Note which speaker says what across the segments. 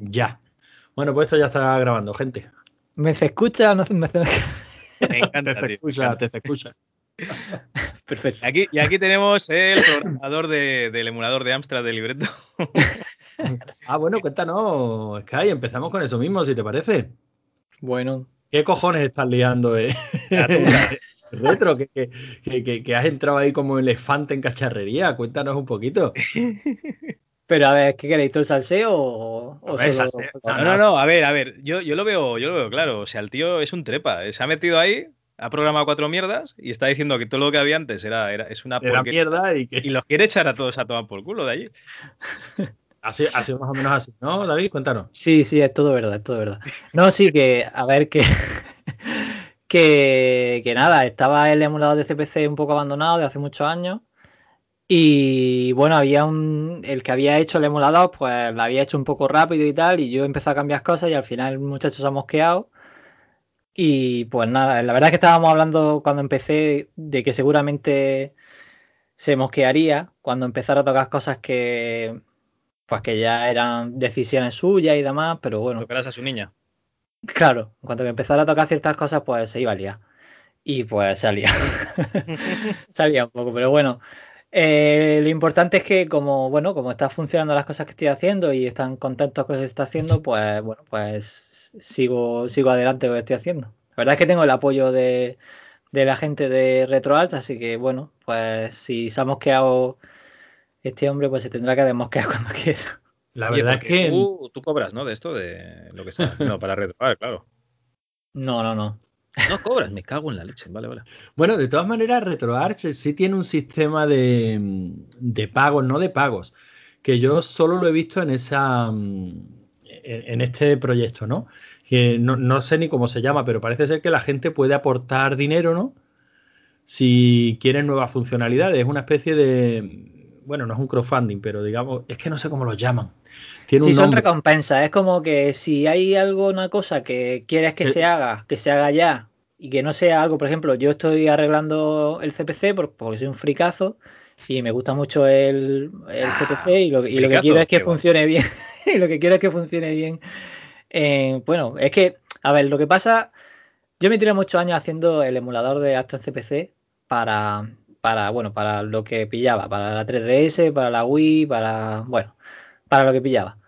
Speaker 1: Ya. Bueno, pues esto ya está grabando, gente.
Speaker 2: ¿Me se escucha o no me se
Speaker 3: Me encanta,
Speaker 1: Te se escucha, te se escucha.
Speaker 2: Perfecto.
Speaker 3: Y aquí, y aquí tenemos el programador de- del emulador de Amstrad de libreto.
Speaker 1: Ah, bueno, cuéntanos, Sky, empezamos con eso mismo, si te parece.
Speaker 2: Bueno,
Speaker 1: ¿Qué cojones estás liando, eh?
Speaker 3: Tuya.
Speaker 1: Retro, que, que- que- que- que has entrado ahí como elefante en cacharrería. Cuéntanos un poquito.
Speaker 2: Pero a ver, ¿qué queréis? ¿Todo el salseo o, o
Speaker 1: A ver,
Speaker 2: solo-
Speaker 1: salseo.
Speaker 3: No, no, no, a ver, a ver, yo, yo lo veo, yo lo veo claro. O sea, el tío es un trepa. Se ha metido ahí, ha programado cuatro mierdas y está diciendo que todo lo que había antes era, era es una
Speaker 1: Era mierda y que
Speaker 3: Y los quiere echar a todos a tomar por culo de allí.
Speaker 1: ha sido, ha sido más o menos así, ¿no, David? Cuéntanos.
Speaker 2: Sí, sí, es todo verdad, es todo verdad. No, sí, que, a ver, que, que, que nada, estaba el emulador de CPC un poco abandonado de hace muchos años. Y bueno, había un, el que había hecho el emulador, pues lo había hecho un poco rápido y tal, y yo empecé a cambiar cosas y al final el muchacho se ha mosqueado. Y pues nada, la verdad es que estábamos hablando cuando empecé de que seguramente se mosquearía cuando empezara a tocar cosas que pues que ya eran decisiones suyas y demás, pero bueno,
Speaker 3: Tocarás a su niña.
Speaker 2: claro, en cuanto que empezara a tocar ciertas cosas, pues se iba a liar. Y pues salía. salía un poco, pero bueno. Eh, lo importante es que como, bueno, como están funcionando las cosas que estoy haciendo y están contentos con lo que se está haciendo, pues bueno, pues sigo, sigo adelante con lo que estoy haciendo. La verdad es que tengo el apoyo de, de la gente de RetroArt, así que bueno, pues si se ha mosqueado este hombre, pues se tendrá que desmosquear cuando quiera.
Speaker 1: La
Speaker 3: Oye,
Speaker 1: verdad es
Speaker 3: porque
Speaker 1: que.
Speaker 3: Tú, tú cobras, ¿no? De esto, de lo que estás haciendo para retrobar, claro.
Speaker 2: No, no, no.
Speaker 3: No cobras, me cago en la leche. Vale, vale.
Speaker 1: Bueno, de todas maneras, RetroArch sí tiene un sistema de, de pagos, no de pagos, que yo solo lo he visto en esa mm, en, en este proyecto, ¿no? Que no, no sé ni cómo se llama, pero parece ser que la gente puede aportar dinero, ¿no? Si quieren nuevas funcionalidades. Es una especie de. Bueno, no es un crowdfunding, pero digamos, es que no sé cómo lo llaman. Tiene
Speaker 2: Si
Speaker 1: un
Speaker 2: son recompensas, es como que si hay algo, una cosa que quieres que
Speaker 1: Eh.
Speaker 2: se haga, que se haga ya y que no sea algo, por ejemplo, yo estoy arreglando el CPC por- porque soy un fricazo y me gusta mucho el, el
Speaker 3: Ah,
Speaker 2: CPC y lo, y lo que quiero es que funcione bien. y lo que quiero es que funcione bien. Eh, bueno, es que, a ver, lo que pasa, yo me tiré muchos años haciendo el emulador de Aston CPC para, para, bueno, para lo que pillaba, para la 3DS, para la Wii, para, bueno, para lo que pillaba.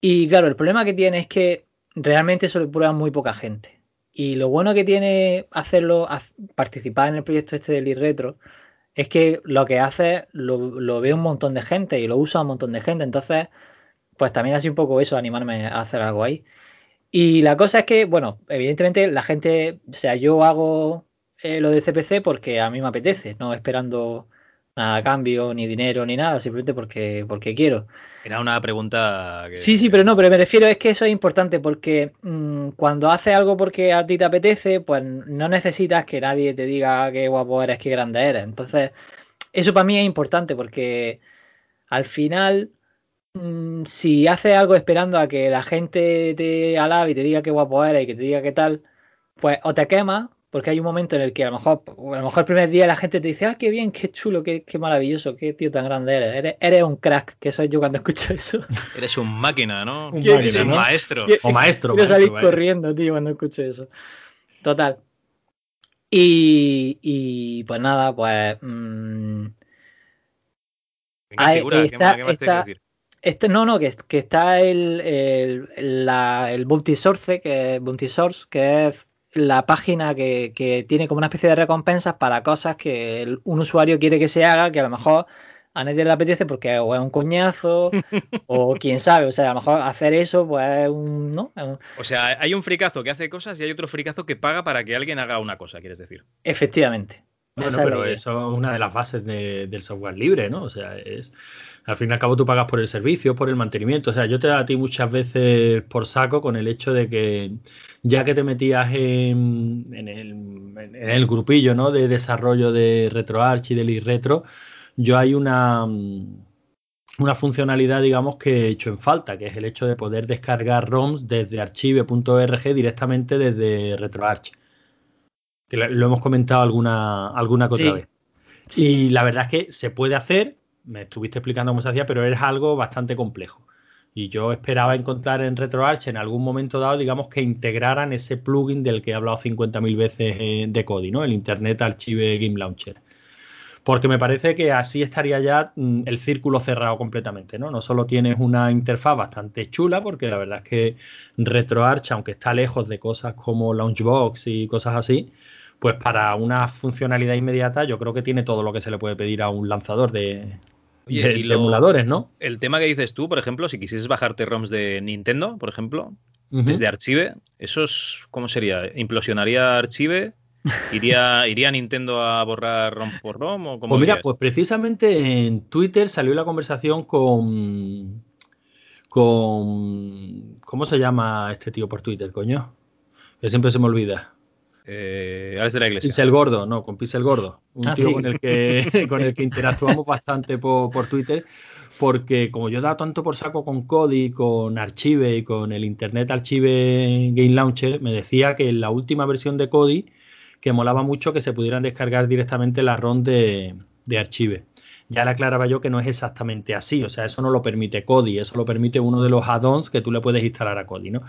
Speaker 2: Y claro, el problema que tiene es que realmente eso lo prueba muy poca gente. Y lo bueno que tiene hacerlo, participar en el proyecto este del retro es que lo que hace lo, lo ve un montón de gente y lo usa un montón de gente. Entonces, pues también así un poco eso, animarme a hacer algo ahí. Y la cosa es que, bueno, evidentemente la gente, o sea, yo hago eh, lo del CPC porque a mí me apetece, no esperando nada a cambio, ni dinero, ni nada, simplemente porque, porque quiero.
Speaker 3: Era una pregunta que...
Speaker 2: Sí, sí, pero no, pero me refiero es que eso es importante porque mm, cuando haces algo porque a ti te apetece, pues no necesitas que nadie te diga qué guapo eres, qué grande eres. Entonces, eso para mí es importante porque al final, mm, si haces algo esperando a que la gente te alabe y te diga qué guapo eres y que te diga qué tal, pues o te quemas, porque hay un momento en el que a lo mejor, a lo mejor el primer día la gente te dice, ah, qué bien, qué chulo, qué, qué maravilloso, qué tío tan grande eres. eres. Eres un crack, que soy yo cuando escucho eso.
Speaker 3: Eres un máquina, ¿no?
Speaker 1: Un máquina,
Speaker 3: maestro.
Speaker 2: ¿Qué-
Speaker 1: O maestro.
Speaker 2: Quiero salir
Speaker 1: vaya.
Speaker 2: corriendo, tío, cuando escucho eso. Total. Y, y, pues nada, pues. mm,
Speaker 3: ¿En qué
Speaker 2: Ah,
Speaker 3: figura? ¿Qué
Speaker 2: está-
Speaker 3: más- qué más te
Speaker 2: está-
Speaker 3: decir?
Speaker 2: este, no, no, que, que está el, el, la- el Bounty Source, que, Bounty Source, que es la página que, que tiene como una especie de recompensas para cosas que el- un usuario quiere que se haga, que a lo mejor a nadie le apetece porque o es un coñazo, o quién sabe, o sea, a lo mejor hacer eso, pues es un, ¿no?
Speaker 3: O sea, hay un fricazo que hace cosas y hay otro fricazo que paga para que alguien haga una cosa, quieres decir.
Speaker 2: Efectivamente.
Speaker 1: Bueno, pero eso es una de las bases de- del software libre, ¿no? O sea, es al fin y al cabo tú pagas por el servicio, por el mantenimiento. O sea, yo te da a ti muchas veces por saco con el hecho de que ya que te metías en, en el, en el grupillo, ¿no? De desarrollo de RetroArch y del iRetro, yo hay una una funcionalidad, digamos, que he hecho en falta, que es el hecho de poder descargar ROMs desde archive.org directamente desde RetroArch. Que lo hemos comentado alguna, alguna que otra
Speaker 2: Sí.
Speaker 1: vez. Y la verdad es que se puede hacer, me estuviste explicando cómo se hacía, pero es algo bastante complejo. Y yo esperaba encontrar en RetroArch en algún momento dado, digamos, que integraran ese plugin del que he hablado 50.000 veces de Kodi, ¿no? El Internet Archive Game Launcher. Porque me parece que así estaría ya mm, el círculo cerrado completamente, ¿no? No solo tienes una interfaz bastante chula, porque la verdad es que RetroArch, aunque está lejos de cosas como Launchbox y cosas así, pues para una funcionalidad inmediata yo creo que tiene todo lo que se le puede pedir a un lanzador de, emuladores, ¿no?
Speaker 3: El tema que dices tú, por ejemplo, si quisieses bajarte ROMs de Nintendo, por ejemplo, desde Archive, ¿eso es, cómo sería? ¿Implosionaría Archive? ¿Iría, ¿Iría Nintendo a borrar ROM por ROM? O
Speaker 1: pues mira, pues precisamente en Twitter salió la conversación con. con. ¿Cómo se llama este tío por Twitter, coño? Que siempre se me olvida.
Speaker 3: Eh, de la Iglesia.
Speaker 1: Pixel Gordo, no, con Pixel Gordo. Un ah, tío con, el que, con el que interactuamos bastante por, Twitter, porque como yo he dado tanto por saco con Kodi, con Archive y con el Internet Archive Game Launcher, me decía que en la última versión de Kodi, que molaba mucho que se pudieran descargar directamente la ROM de, de Archive ya le aclaraba yo que no es exactamente así, o sea, eso no lo permite Kodi, eso lo permite uno de los add-ons que tú le puedes instalar a Kodi, ¿no?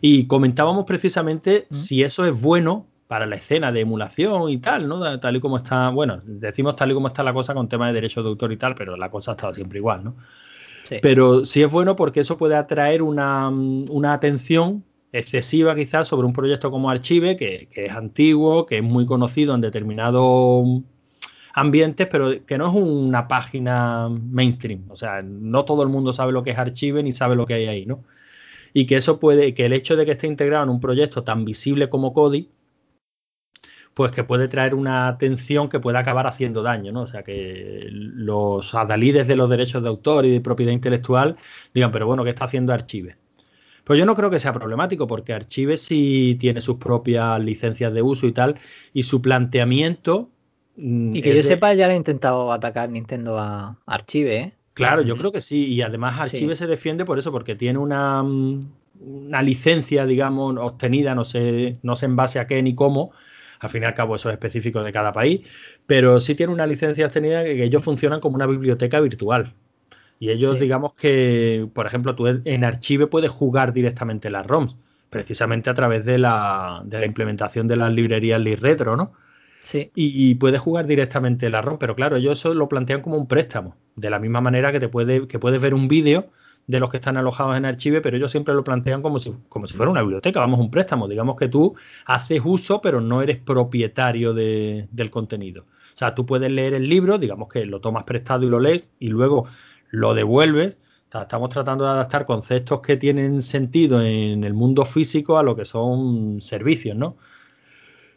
Speaker 1: Y comentábamos precisamente si eso es bueno para la escena de emulación y tal, ¿no? Tal y como está, bueno, decimos tal y como está la cosa con temas de derechos de autor y tal, pero la cosa ha estado siempre igual, ¿no? Pero sí es bueno porque eso puede atraer una, atención excesiva quizás sobre un proyecto como Archive, que, es antiguo, que es muy conocido en determinados ambientes, pero que no es una página mainstream. O sea, no todo el mundo sabe lo que es Archive ni sabe lo que hay ahí, ¿no? Y que eso puede, que el hecho de que esté integrado en un proyecto tan visible como Kodi, pues que puede traer una atención que puede acabar haciendo daño, ¿no? O sea, que los adalides de los derechos de autor y de propiedad intelectual digan, pero bueno, ¿qué está haciendo Archive? Pues yo no creo que sea problemático, porque Archive sí tiene sus propias licencias de uso y tal, y su planteamiento...
Speaker 2: Mm, y que yo sepa, ya le ha intentado atacar Nintendo a Archive, ¿eh?
Speaker 1: Claro, yo creo que sí, y además Archive se defiende por eso, porque tiene una, mm, una licencia, digamos, obtenida, no sé, no sé en base a qué ni cómo, al fin y al cabo, eso es específico de cada país, pero sí tiene una licencia obtenida que, ellos funcionan como una biblioteca virtual. Y ellos, digamos que, por ejemplo, tú en Archive puedes jugar directamente las ROMs, precisamente a través de la, de la implementación de las librerías Retro, ¿no?
Speaker 2: Sí.
Speaker 1: Y, puedes jugar directamente la ROM, pero claro, ellos eso lo plantean como un préstamo, de la misma manera que te puede, que puedes ver un vídeo de los que están alojados en Archive, pero ellos siempre lo plantean como si, como si fuera una biblioteca, vamos, un préstamo. Digamos que tú haces uso, pero no eres propietario del contenido. O sea, tú puedes leer el libro, digamos que lo tomas prestado y lo lees, y luego lo devuelves. Estamos tratando de adaptar conceptos que tienen sentido en el mundo físico a lo que son servicios, ¿no?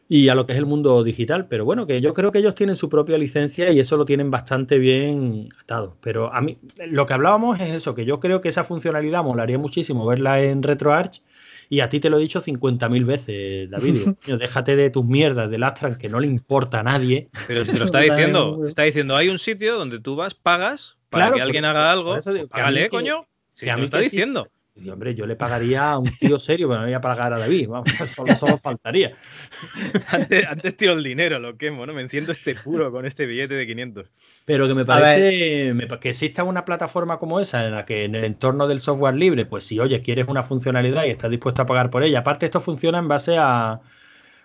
Speaker 1: Y a lo que es el mundo digital. Pero bueno, que yo creo que ellos tienen su propia licencia y eso lo tienen bastante bien atado. Pero a mí, lo que hablábamos es eso, que yo creo que esa funcionalidad molaría muchísimo verla en RetroArch. Y a ti te lo he dicho 50.000 veces, David. déjate de tus mierdas de Lastran que no le importa a nadie.
Speaker 3: Pero te lo está diciendo. Está diciendo, hay un sitio donde tú vas, pagas para que alguien haga algo. Vale, coño. Si a mí lo está diciendo.
Speaker 1: Y hombre, yo le pagaría a un tío serio, pero no voy a pagar a David, vamos, solo, faltaría.
Speaker 3: Antes, antes, tiro el dinero, lo quemo, ¿no? Me enciendo este puro con este billete de 500.
Speaker 1: Pero que me parece que exista una plataforma como esa, en la que en el entorno del software libre, pues si, oye, quieres una funcionalidad y estás dispuesto a pagar por ella, aparte esto funciona en base a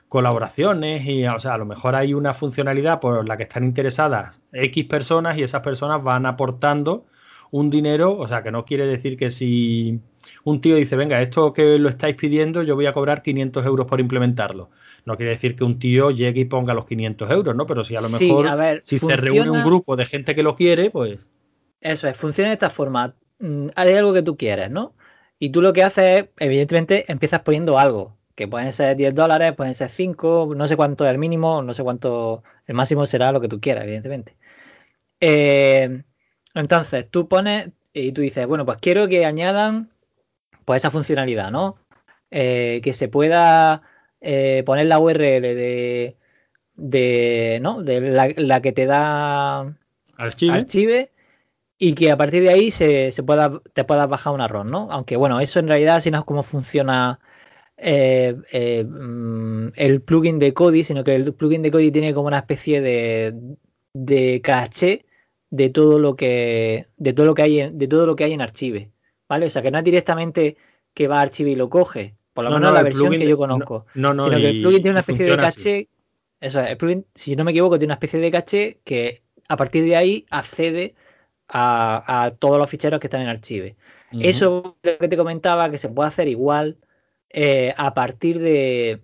Speaker 1: colaboraciones y, o sea, a lo mejor hay una funcionalidad por la que están interesadas X personas y esas personas van aportando un dinero, o sea, que no quiere decir que si un tío dice, venga, esto que lo estáis pidiendo, yo voy a cobrar 500 euros por implementarlo. No quiere decir que un tío llegue y ponga los 500 euros, ¿no? Pero si a lo mejor, si se reúne un grupo de gente que lo quiere, pues...
Speaker 2: Eso es, funciona de esta forma. Mm, hay algo que tú quieres, ¿no? Y tú lo que haces es, evidentemente, empiezas poniendo algo, que pueden ser 10 dólares, pueden ser 5, no sé cuánto es el mínimo, no sé cuánto, el máximo será lo que tú quieras, evidentemente. Eh, entonces, tú pones y tú dices, bueno, pues quiero que añadan pues esa funcionalidad, ¿no? Eh, que se pueda eh, poner la URL de, de ¿no? De la, que te da
Speaker 1: archive.
Speaker 2: y que a partir de ahí se, pueda, te puedas bajar un error, ¿no? Aunque bueno, eso en realidad si no es cómo funciona eh, mm, el plugin de Kodi, sino que el plugin de Kodi tiene como una especie de, de caché de todo lo que de todo lo que hay en, de todo lo que hay en Archive ¿vale? O sea, que no es directamente que va a archivo y lo coge, por lo menos la versión que yo conozco.
Speaker 1: No, no,
Speaker 2: sino que el plugin tiene una especie de caché. Eso es, el plugin, si no me equivoco, tiene una especie de caché que a partir de ahí accede a, todos los ficheros que están en archivo. Eso lo que te comentaba, que se puede hacer igual eh, a partir de,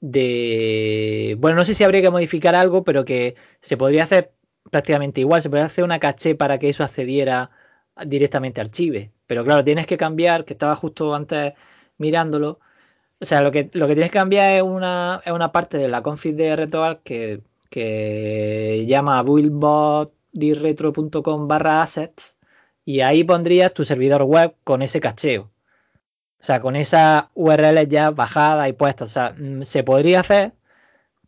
Speaker 2: de. Bueno, no sé si habría que modificar algo, pero que se podría hacer prácticamente igual. Se podría hacer una caché para que eso accediera directamente archive. Pero claro, tienes que cambiar, que estaba justo antes mirándolo. O sea, lo que, lo que tienes que cambiar es una, es una parte de la config de RetroArch que, que llama buildbot.retro.com barra assets y ahí pondrías tu servidor web con ese cacheo. O sea, con esa URL ya bajada y puesta. O sea, mm, se podría hacer,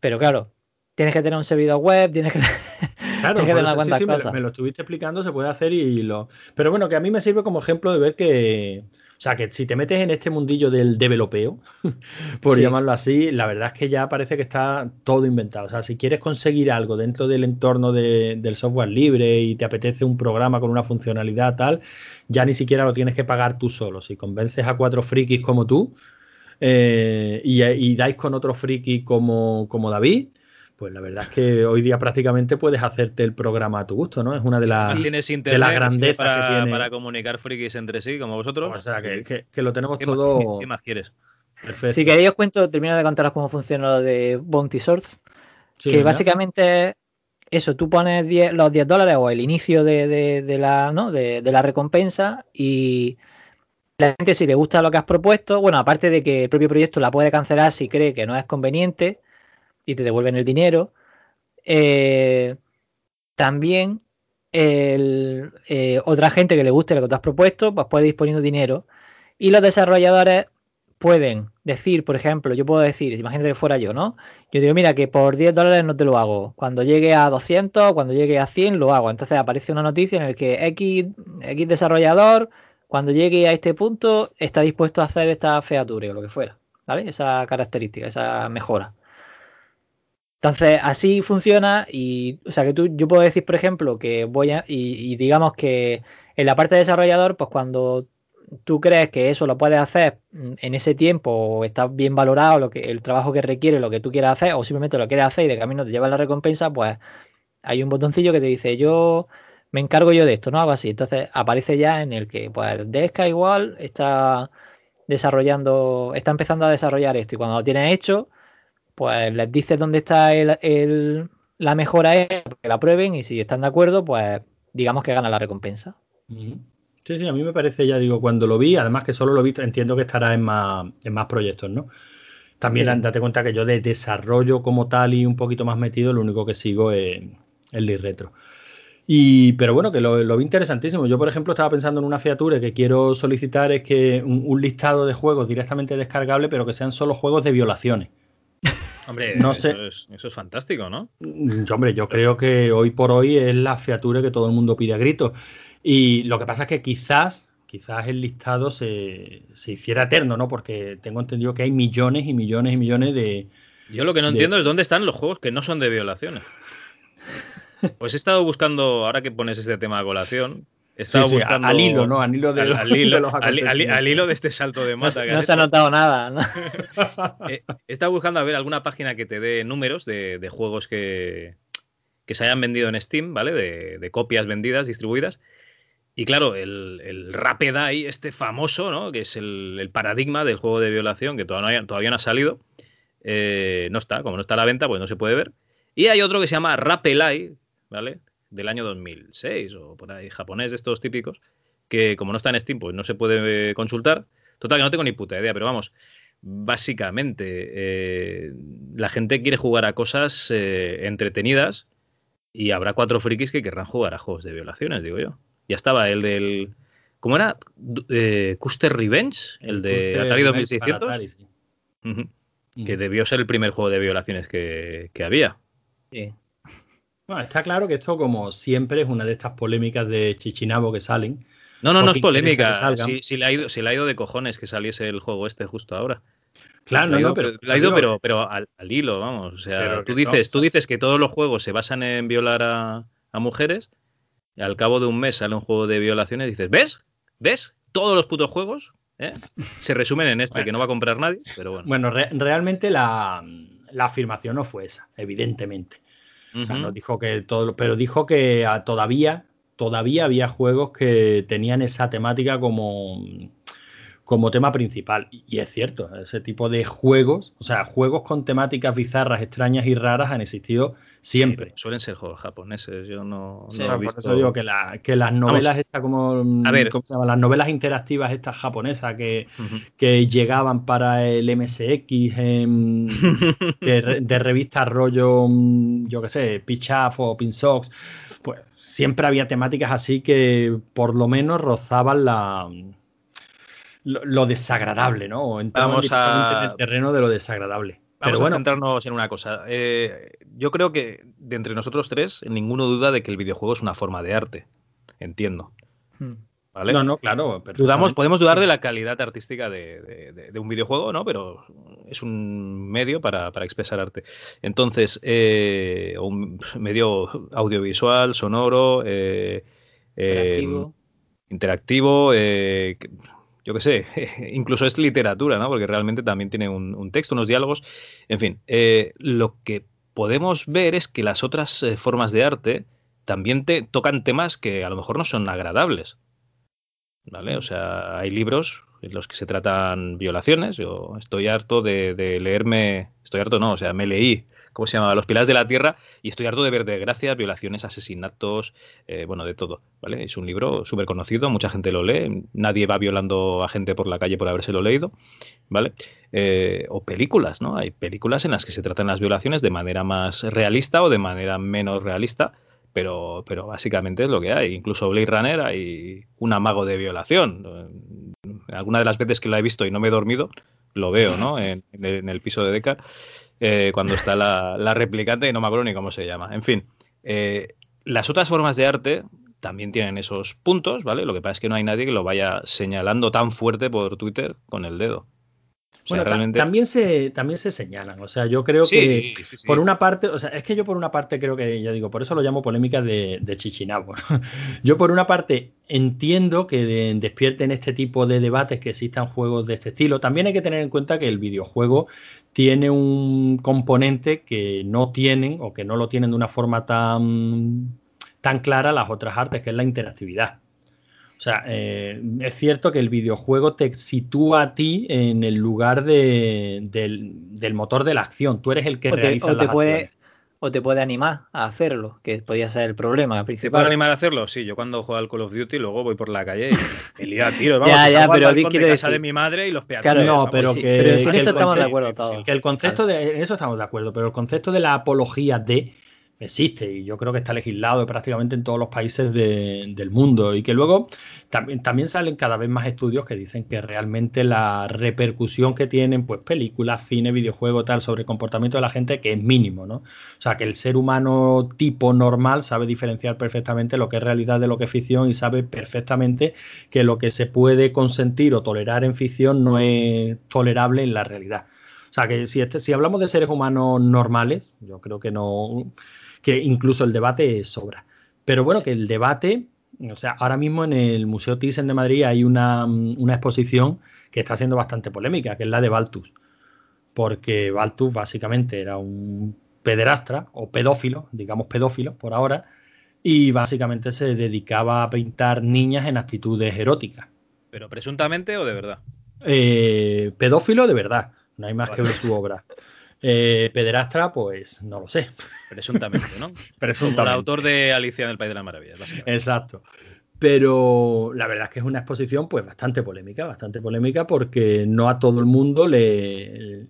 Speaker 2: pero claro, tienes que tener un servidor web, tienes que,
Speaker 1: claro, que sí, sí, me, lo, estuviste explicando, se puede hacer y lo. Pero bueno, que a mí me sirve como ejemplo de ver que. O sea, que si te metes en este mundillo del developeo, por llamarlo así, la verdad es que ya parece que está todo inventado. O sea, si quieres conseguir algo dentro del entorno del software libre y te apetece un programa con una funcionalidad tal, ya ni siquiera lo tienes que pagar tú solo. Si convences a cuatro frikis como tú eh, y, dais con otro friki como, como David, pues la verdad es que hoy día prácticamente puedes hacerte el programa a tu gusto, ¿no? Es una de las,
Speaker 3: ¿Tienes
Speaker 1: de las grandezas
Speaker 3: para,
Speaker 1: que tiene.
Speaker 3: para comunicar frikis entre sí, como vosotros.
Speaker 1: O sea, que, lo tenemos todo.
Speaker 3: ¿Qué más quieres?
Speaker 2: Perfecto. Si queréis os cuento, termino de contaros cómo funciona lo de Bounty Source. que básicamente eso, tú pones los 10 dólares o el inicio de, la, ¿no? de, la recompensa y la gente si le gusta lo que has propuesto, bueno, aparte de que el propio proyecto la puede cancelar si cree que no es conveniente, y te devuelven el dinero. Eh, también eh, otra gente que le guste lo que tú has propuesto, pues puede ir poniendo dinero. Y los desarrolladores pueden decir, por ejemplo, yo puedo decir, imagínate que fuera yo, ¿no? Yo digo, mira, que por 10 dólares no te lo hago. Cuando llegue a 200, cuando llegue a 100, lo hago. Entonces aparece una noticia en la que X, X desarrollador, cuando llegue a este punto, está dispuesto a hacer esta featura o lo que fuera. ¿Vale? Esa característica, esa mejora. Entonces, así funciona y, o sea, que tú, yo puedo decir, por ejemplo, que voy a, y, digamos que en la parte de desarrollador, pues cuando tú crees que eso lo puedes hacer en ese tiempo o está bien valorado lo que, el trabajo que requiere, lo que tú quieras hacer, o simplemente lo quieres hacer y de camino te lleva la recompensa, pues hay un botoncillo que te dice, yo me encargo yo de esto, ¿no? Algo así. Entonces aparece ya en el que, pues, Desca igual está desarrollando, está empezando a desarrollar esto y cuando lo tienes hecho, pues les dices dónde está el, la mejora es que la prueben y si están de acuerdo, pues digamos que gana la recompensa.
Speaker 1: Sí, sí, a mí me parece, ya digo, cuando lo vi, además que solo lo he visto, entiendo que estará en más, en más proyectos, ¿no? También date cuenta que yo de desarrollo como tal y un poquito más metido, lo único que sigo es el retro. Y, pero bueno, que lo, vi interesantísimo. Yo, por ejemplo, estaba pensando en una fiatura que quiero solicitar es que un listado de juegos directamente descargable, pero que sean solo juegos de violaciones.
Speaker 3: Hombre, no sé. Eso, es, fantástico, ¿no?
Speaker 1: Mm, hombre, yo creo que hoy por hoy es la fiatura que todo el mundo pide a gritos. Y lo que pasa es que quizás, quizás el listado se, hiciera eterno, ¿no? Porque tengo entendido que hay millones y millones y millones de.
Speaker 3: Yo lo que no entiendo es dónde están los juegos que no son de violaciones. Pues he estado buscando, ahora que pones este tema de colación, Estaba buscando...
Speaker 1: al hilo, ¿no? Al hilo de,
Speaker 3: al, hilo, de este salto de mata.
Speaker 2: No, se ha notado nada.
Speaker 3: Eh, he estado buscando a ver alguna página que te dé números de, juegos que, que, se hayan vendido en Steam, ¿vale? De, copias vendidas, distribuidas. Y claro, el, el Rapid Eye, este famoso, ¿no? Que es el, paradigma del juego de violación, que todavía, todavía no ha salido. Eh, no está, como no está a la venta, pues no se puede ver. Y hay otro que se llama Eye, ¿vale? Del año 2006 o por ahí, japonés de estos típicos, que como no está en Steam, pues no se puede consultar. Total, que no tengo ni puta idea, pero vamos, básicamente eh, la gente quiere jugar a cosas eh, entretenidas y habrá cuatro frikis que querrán jugar a juegos de violaciones, digo yo. Ya estaba el del... ¿Cómo era? Eh, Custer Revenge, el, de Atari 2600. Que debió ser el primer juego de violaciones que, que había.
Speaker 2: Sí.
Speaker 1: Bueno, está claro que esto, como siempre, es una de estas polémicas de Chichinabo que salen.
Speaker 3: No, no, no es polémica. Si, le ha ido, le ha ido de cojones que saliese el juego este justo ahora.
Speaker 1: Claro, no, no,
Speaker 3: pero, le ha ido, pero, pero al, hilo, vamos. O sea, tú dices, tú dices que todos los juegos se basan en violar a, mujeres, y al cabo de un mes sale un juego de violaciones y dices, ¿ves? ¿Ves? todos los putos juegos ¿eh? se resumen en este, que no va a comprar nadie, pero bueno.
Speaker 1: Bueno, realmente la, afirmación no fue esa, evidentemente. O sea, no dijo que todo, pero dijo que todavía, todavía había juegos que tenían esa temática como como tema principal. Y es cierto, ese tipo de juegos, o sea, juegos con temáticas bizarras, extrañas y raras han existido siempre.
Speaker 3: suelen ser juegos japoneses, yo no,
Speaker 1: he visto... Por eso digo que, las novelas estas como, a ver. Las novelas interactivas estas japonesas que, que llegaban para el MSX de, de, revistas rollo, mm, yo qué sé, Pitch o Pinsox, pues siempre había temáticas así que por lo menos rozaban la lo, desagradable, ¿no?
Speaker 3: Entramos a...
Speaker 1: en el terreno de lo desagradable.
Speaker 3: Vamos Pero a centrarnos en una cosa. Eh, yo creo que de entre nosotros tres, ninguno duda de que el videojuego es una forma de arte. Entiendo.
Speaker 1: Hmm. ¿Vale? No, no, claro.
Speaker 3: Dudamos, podemos dudar de la calidad artística de, un videojuego, ¿no? Pero es un medio para, expresar arte. Entonces, eh, un medio audiovisual, sonoro, eh, interactivo, interactivo yo qué sé, incluso es literatura, ¿no? Porque realmente también tiene un, texto, unos diálogos. En fin, eh, lo que podemos ver es que las otras eh, formas de arte también te tocan temas que a lo mejor no son agradables. ¿Vale? O sea, hay libros en los que se tratan violaciones. Yo estoy harto de leerme. Estoy harto, no, o sea, me leí ¿cómo se llama? Los pilares de la tierra y estoy harto de ver desgracias, violaciones, asesinatos, eh, bueno, de todo, ¿vale? Es un libro súper conocido, mucha gente lo lee, nadie va violando a gente por la calle por habérselo leído, ¿vale? Eh, o películas, ¿no? Hay películas en las que se tratan las violaciones de manera más realista o de manera menos realista, pero, pero básicamente es lo que hay. Incluso Blade Runner hay un amago de violación. Alguna de las veces que la he visto y no me he dormido, lo veo, ¿no? En, en el piso de Deckard. Eh, cuando está la, replicante y no me acuerdo ni cómo se llama. En fin, eh, las otras formas de arte también tienen esos puntos, ¿vale? Lo que pasa es que no hay nadie que lo vaya señalando tan fuerte por Twitter con el dedo
Speaker 1: bueno, también, se, también se señalan. O sea, yo creo que por una parte, o sea, es que yo por una parte creo que, ya digo, por eso lo llamo polémica de, de Chichinabo. yo por una parte entiendo que despierten este tipo de debates que existan juegos de este estilo. También hay que tener en cuenta que el videojuego tiene un componente que no tienen o que no lo tienen de una forma tan, tan clara las otras artes, que es la interactividad. O sea, eh, es cierto que el videojuego te sitúa a ti en el lugar del, motor de la acción. Tú eres el que realiza
Speaker 2: o te puede, O te puede animar a hacerlo, que podría ser el problema principal. ¿Te
Speaker 3: puede animar a hacerlo? Sí, yo cuando juego al Call of Duty luego voy por la calle y, y a tiros.
Speaker 2: Vamos, ya, ya, pero
Speaker 3: quiere decir... de mi madre y los peatones.
Speaker 1: no, pero que, pero
Speaker 2: en eso estamos de acuerdo todos.
Speaker 1: Que el concepto de, en eso estamos de acuerdo, pero el concepto de la apología de existe y yo creo que está legislado prácticamente en todos los países del mundo y que luego también, también salen cada vez más estudios que dicen que realmente la repercusión que tienen pues películas, cine, videojuegos, tal sobre el comportamiento de la gente que es mínimo, ¿no? O sea, que el ser humano tipo normal sabe diferenciar perfectamente lo que es realidad de lo que es ficción y sabe perfectamente que lo que se puede consentir o tolerar en ficción no es tolerable en la realidad. O sea, que si, este, si hablamos de seres humanos normales, yo creo que no que incluso el debate sobra. Pero bueno, que el debate, o sea, ahora mismo en el Museo Thyssen de Madrid hay una, exposición que está siendo bastante polémica, que es la de Baltus. Porque Baltus básicamente era un pederastra o pedófilo, digamos pedófilo por ahora, y básicamente se dedicaba a pintar niñas en actitudes eróticas.
Speaker 3: ¿Pero presuntamente o de verdad?
Speaker 1: Eh, pedófilo de verdad, no hay más que ver su obra. Eh, pederastra, pues no lo sé.
Speaker 3: Presuntamente, ¿no? Presuntamente. Como el autor de Alicia en el País de las Maravillas,
Speaker 1: Exacto. Pero la verdad es que es una exposición pues bastante polémica, bastante polémica porque no a todo el mundo le,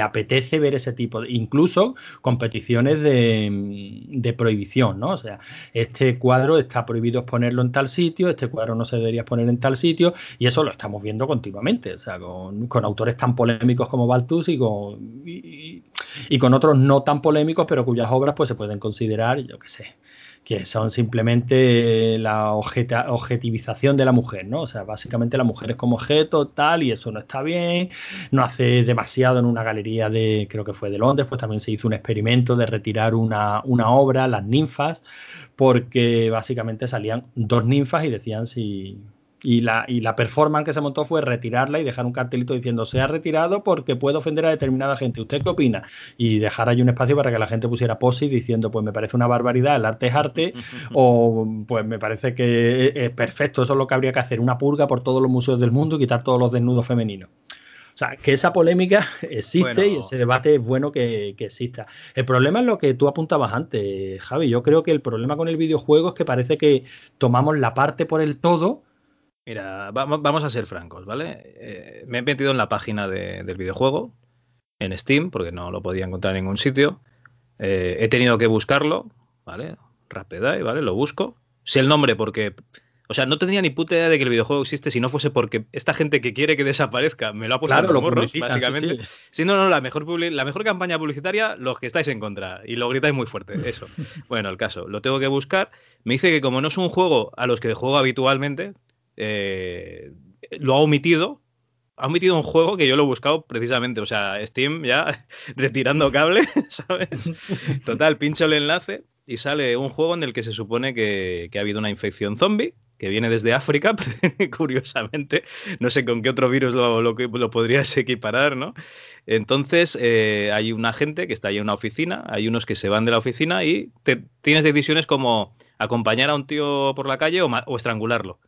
Speaker 1: apetece ver ese tipo de, incluso competiciones de, de, prohibición, ¿no? O sea, este cuadro está prohibido exponerlo en tal sitio, este cuadro no se debería exponer en tal sitio y eso lo estamos viendo continuamente, o sea, con, autores tan polémicos como Baltus y con, y con otros no tan polémicos pero cuyas obras pues se pueden considerar, yo qué sé, que son simplemente la objetivización de la mujer, ¿no? O sea, básicamente la mujer es como objeto, tal, y eso no está bien, no hace demasiado en una galería de, creo que fue de Londres, pues también se hizo un experimento de retirar una, obra, las ninfas, porque básicamente salían dos ninfas y decían si, Y la, y la performance que se montó fue retirarla y dejar un cartelito diciendo se ha retirado porque puede ofender a determinada gente. ¿Usted qué opina? Y dejar ahí un espacio para que la gente pusiera posit diciendo pues me parece una barbaridad, el arte es arte o pues me parece que es perfecto, eso es lo que habría que hacer, una purga por todos los museos del mundo y quitar todos los desnudos femeninos. O sea, que esa polémica existe y ese debate es bueno que, exista. El problema es lo que tú apuntabas antes, Javi. Yo creo que el problema con el videojuego es que parece que tomamos la parte por el todo.
Speaker 3: Mira, vamos, a ser francos, ¿vale? Eh, me he metido en la página del videojuego, en Steam, porque no lo podía encontrar en ningún sitio. Eh, he tenido que buscarlo, ¿vale? Rapidai, ¿vale? Lo busco. Sé el nombre porque o sea, no tendría ni puta idea de que el videojuego existe si no fuese porque esta gente que quiere que desaparezca me lo ha puesto
Speaker 1: claro,
Speaker 3: los
Speaker 1: morros,
Speaker 3: básicamente. Sí, no, no, la mejor, la mejor campaña publicitaria, los que estáis en contra. Y lo gritáis muy fuerte, eso. bueno, el caso, lo tengo que buscar. Me dice que como no es un juego a los que juego habitualmente, eh, lo ha omitido. Ha omitido un juego que yo lo he buscado precisamente. O sea, Steam ya retirando cable, ¿sabes? Total, pincho el enlace y sale un juego en el que se supone que, ha habido una infección zombie que viene desde África, curiosamente. No sé con qué otro virus lo, lo, podrías equiparar, ¿no? Entonces, eh, hay una gente que está ahí en una oficina, hay unos que se van de la oficina y tienes decisiones como acompañar a un tío por la calle o, estrangularlo.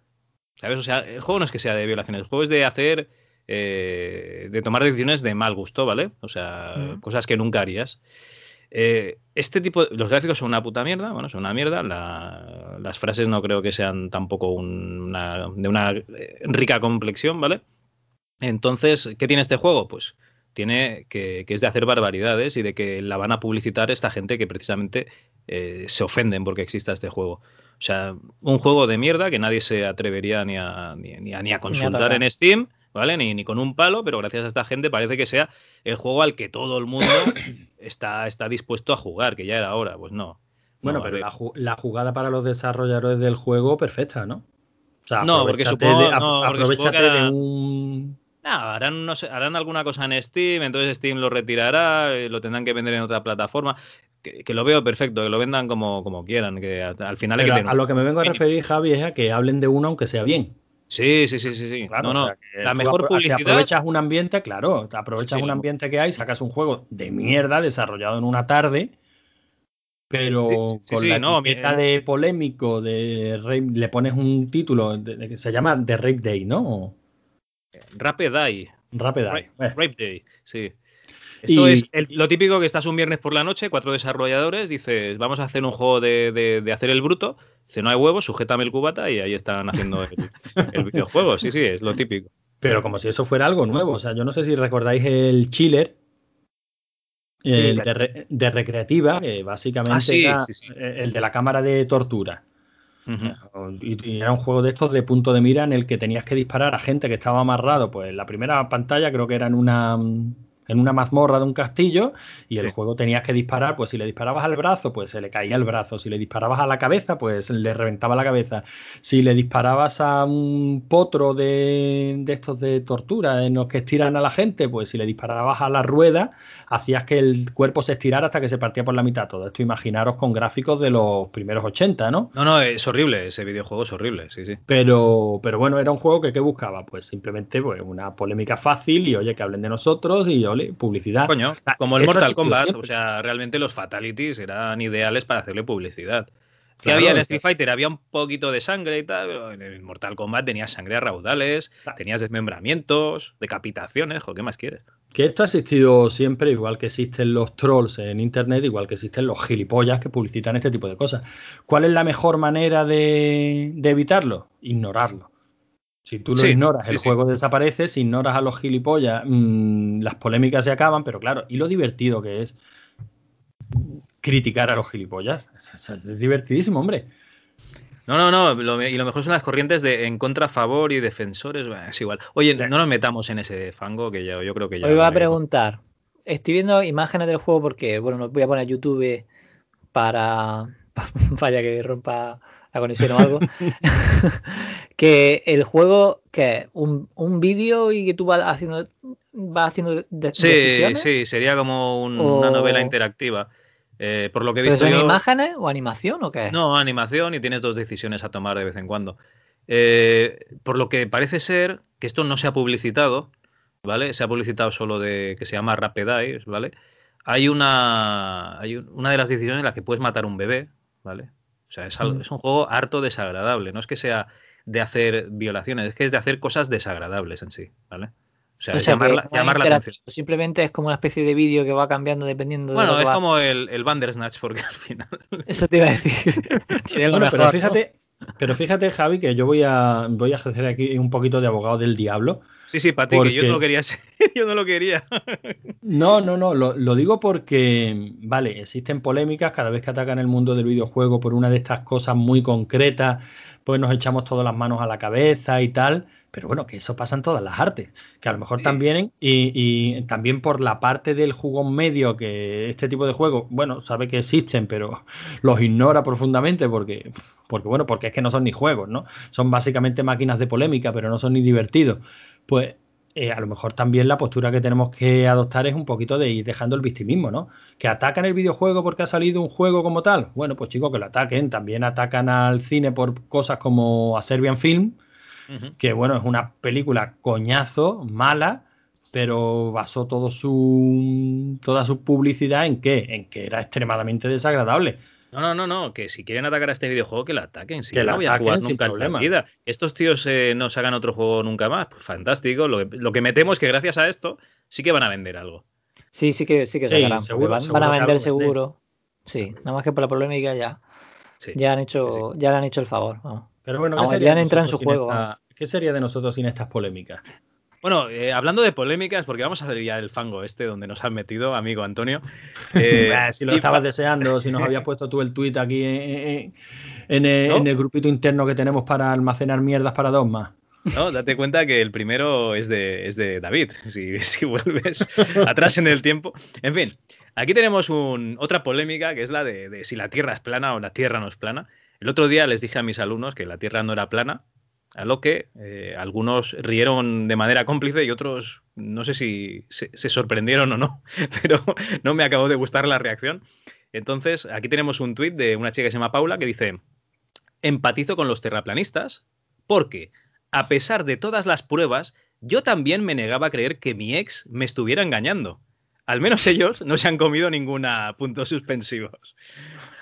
Speaker 3: ¿Sabes? O sea, el juego no es que sea de violaciones, el juego es de hacer, eh, de tomar decisiones de mal gusto, ¿vale? O sea, cosas que nunca harías. Eh, este tipo, los gráficos son una puta mierda, bueno, son una mierda. las frases no creo que sean tampoco una, de una eh, rica complexión, ¿vale? Entonces, ¿qué tiene este juego? Pues tiene que, es de hacer barbaridades y de que la van a publicitar esta gente que precisamente eh, se ofenden porque exista este juego. O sea, un juego de mierda que nadie se atrevería ni a, ni, a, consultar en Steam ¿vale? Ni, con un palo, pero gracias a esta gente parece que sea el juego al que todo el mundo está, está dispuesto a jugar, que ya era hora, pues no.
Speaker 1: Bueno, pero la, jugada para los desarrolladores del juego, perfecta, ¿no?
Speaker 3: O sea, no, porque supongo, de, no, de un... No, harán, no sé, harán alguna cosa en Steam, entonces Steam lo retirará, eh, lo tendrán que vender en otra plataforma. Que, lo veo perfecto, que lo vendan como, como quieran, que al final hay que
Speaker 1: A lo que me vengo a referir, Javi, es a que hablen de uno aunque sea bien.
Speaker 3: Sí, sí, sí, sí, sí. no, no. la mejor publicidad.
Speaker 1: aprovechas un ambiente, claro, te aprovechas un ambiente que hay, sacas un juego de mierda desarrollado en una tarde, pero con la no, de polémico, de le pones un título que se llama The Rape Day, ¿no?
Speaker 3: Rapid Day.
Speaker 1: Rapid.
Speaker 3: Rape, Day, sí. Esto es lo típico que estás un viernes por la noche, cuatro desarrolladores, dices, vamos a hacer un juego de, de hacer el bruto Dice, no hay huevos, sujétame el cubata y ahí están haciendo el, videojuego. Sí, sí, es lo típico.
Speaker 1: Pero como si eso fuera algo nuevo. O sea, yo no sé si recordáis el chiller el de, recreativa, que básicamente ah, era el de la cámara de tortura. Y, era un juego de estos de punto de mira en el que tenías que disparar a gente que estaba amarrado. Pues la primera pantalla creo que era en una en una mazmorra de un castillo y el juego tenías que disparar, pues si le disparabas al brazo, pues se le caía el brazo, si le disparabas a la cabeza, pues le reventaba la cabeza, si le disparabas a un potro de, estos de tortura en los que estiran a la gente, pues si le disparabas a la rueda, hacías que el cuerpo se estirara hasta que se partía por la mitad. Todo esto imaginaros con gráficos de los primeros 80, ¿no?
Speaker 3: No, no, es horrible, ese videojuego es horrible, sí, sí.
Speaker 1: Pero, pero bueno, era un juego que ¿qué buscaba? Pues simplemente pues, una polémica fácil y oye, que hablen de nosotros y publicidad.
Speaker 3: Coño, como el Mortal Kombat, o sea, realmente los fatalities eran ideales para hacerle publicidad. Que había en Street Fighter, había un poquito de sangre y tal, pero en el Mortal Kombat tenías sangre a raudales, tenías desmembramientos, decapitaciones, ¿qué más quieres?
Speaker 1: Que esto ha existido siempre, igual que existen los trolls en internet, igual que existen los gilipollas que publicitan este tipo de cosas. ¿Cuál es la mejor manera de evitarlo? Ignorarlo. Si tú lo ignoras, el juego desaparece, si ignoras a los gilipollas, mm, las polémicas se acaban, pero claro, y lo divertido que es criticar a los gilipollas. Es, divertidísimo, hombre.
Speaker 3: No, no, no, y lo mejor son las corrientes de en contra, favor y defensores, es igual. Oye, no nos metamos en ese fango que yo, yo creo que ya...
Speaker 2: Hoy voy a preguntar, estoy viendo imágenes del juego porque, bueno, no voy a poner YouTube para... Vaya que rompa la conexión o algo. que el juego, que un, un vídeo y que tú vas haciendo, vas haciendo
Speaker 3: sí, Sí, sería como una novela interactiva. Eh, por lo que he visto.
Speaker 2: ¿Pero son imágenes o animación o qué?
Speaker 3: No, animación y tienes dos decisiones a tomar de vez en cuando. Eh, por lo que parece ser que esto no se ha publicitado, ¿vale? Se ha publicitado solo de que se llama Rapid Eyes, ¿vale? Hay una, hay una de las decisiones en la que puedes matar un bebé, ¿vale? O sea, es, algo, es un juego harto desagradable. No es que sea de hacer violaciones, es que es de hacer cosas desagradables en sí, ¿vale?
Speaker 2: O sea, llamar, la, atención. Simplemente es como una especie de vídeo que va cambiando dependiendo
Speaker 3: de. Bueno, es como el, el Bandersnatch, porque al final.
Speaker 2: Eso te iba a decir.
Speaker 1: bueno, pero fíjate, pero fíjate, Javi, que yo voy a, voy a ejercer aquí un poquito de abogado del diablo.
Speaker 3: Sí, sí, Pati, que yo no lo quería ser. yo no lo quería.
Speaker 1: no, no, no. Lo, lo, digo porque, vale, existen polémicas cada vez que atacan el mundo del videojuego por una de estas cosas muy concretas, pues nos echamos todas las manos a la cabeza y tal. Pero bueno, que eso pasa en todas las artes, que a lo mejor también, y, y, también por la parte del jugón medio, que este tipo de juegos, bueno, sabe que existen, pero los ignora profundamente porque, porque, bueno, porque es que no son ni juegos, ¿no? Son básicamente máquinas de polémica, pero no son ni divertidos. Pues eh, a lo mejor también la postura que tenemos que adoptar es un poquito de ir dejando el victimismo, ¿no? Que atacan el videojuego porque ha salido un juego como tal. Bueno, pues chicos, que lo ataquen. También atacan al cine por cosas como a Serbian Film, que bueno, es una película coñazo, mala, pero basó todo su, toda su publicidad en qué? En que era extremadamente desagradable.
Speaker 3: No, no, no, no, que si quieren atacar a este videojuego, que lo ataquen. Si que no voy a jugar nunca en la vida. Estos tíos eh, no se hagan otro juego nunca más. Pues fantástico. Lo que, lo que metemos es que gracias a esto sí que van a vender algo.
Speaker 2: Sí, sí que sí que sacarán. Seguro, van, a vender seguro. Sí, nada más que por la polémica ya. ya han hecho, ya le han hecho el favor.
Speaker 1: Pero bueno, ya han entrado en su juego. ¿Qué sería de nosotros sin estas polémicas?
Speaker 3: Bueno, eh, hablando de polémicas, porque vamos a hacer ya el fango este donde nos han metido, amigo Antonio. Eh,
Speaker 1: si lo estabas deseando, si nos habías puesto tú el tweet aquí en, el, grupito interno que tenemos para almacenar mierdas para dos más.
Speaker 3: No, date cuenta que el primero es de, es de David, si, vuelves atrás en el tiempo. En fin, aquí tenemos otra polémica que es la de, de si la Tierra es plana o la Tierra no es plana. El otro día les dije a mis alumnos que la Tierra no era plana a lo que eh, algunos rieron de manera cómplice y otros no sé si se, sorprendieron o no, pero no me acabó de gustar la reacción. Entonces, aquí tenemos un tuit de una chica que se llama Paula que dice, empatizo con los terraplanistas porque, a pesar de todas las pruebas, yo también me negaba a creer que mi ex me estuviera engañando. Al menos ellos no se han comido ninguna puntos suspensivos.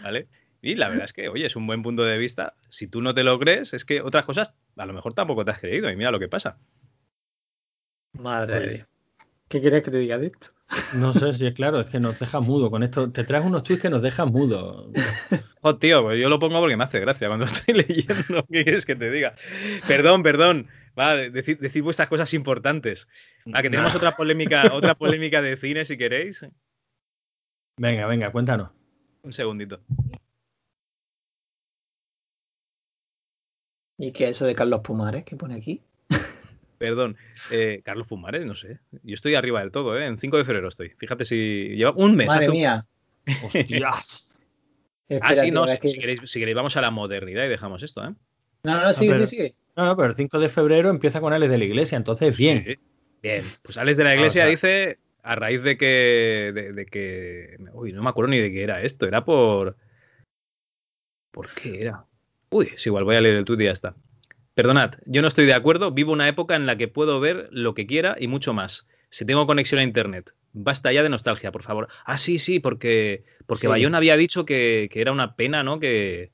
Speaker 3: ¿Vale? Y la verdad es que, oye, es un buen punto de vista. Si tú no te lo crees, es que otras cosas a lo mejor tampoco te has creído y mira lo que pasa.
Speaker 2: Madre pues mía. ¿Qué quieres que te diga de esto?
Speaker 1: No sé si es claro, es que nos dejas mudo. Con esto te traes unos tweets que nos dejan mudo.
Speaker 3: Oh, tío, pues yo lo pongo porque me hace gracia cuando estoy leyendo. ¿Qué quieres que te diga? Perdón, perdón. Va, decid, decid vuestras cosas importantes. Ah, que tenemos otra polémica, otra polémica de cine si queréis.
Speaker 1: Venga, venga, cuéntanos.
Speaker 3: Un segundito.
Speaker 2: ¿Y qué es eso de Carlos Pumares que pone aquí?
Speaker 3: Perdón, eh, Carlos Pumares, no sé. Yo estoy arriba del todo, ¿eh? En 5 de febrero estoy. Fíjate si lleva un mes.
Speaker 2: Madre mía.
Speaker 1: ¡Hostias!
Speaker 3: ah, sí, no, si, queréis, si, queréis, vamos a la modernidad y dejamos esto, ¿eh?
Speaker 2: No, no, no, sigue, sigue, sigue.
Speaker 1: No, no, pero el 5 de febrero empieza con Alex de la Iglesia, entonces bien.
Speaker 3: bien, pues Alex de la Iglesia dice, a raíz de que, de, de, que... Uy, no me acuerdo ni de qué era esto, era por... ¿Por qué era? Uy, es igual, voy a leer el tuit y ya está. Perdonad, yo no estoy de acuerdo, vivo una época en la que puedo ver lo que quiera y mucho más. Si tengo conexión a internet, basta ya de nostalgia, por favor. Ah, sí, sí, porque, porque Bayona había dicho que, era una pena, ¿no? Que,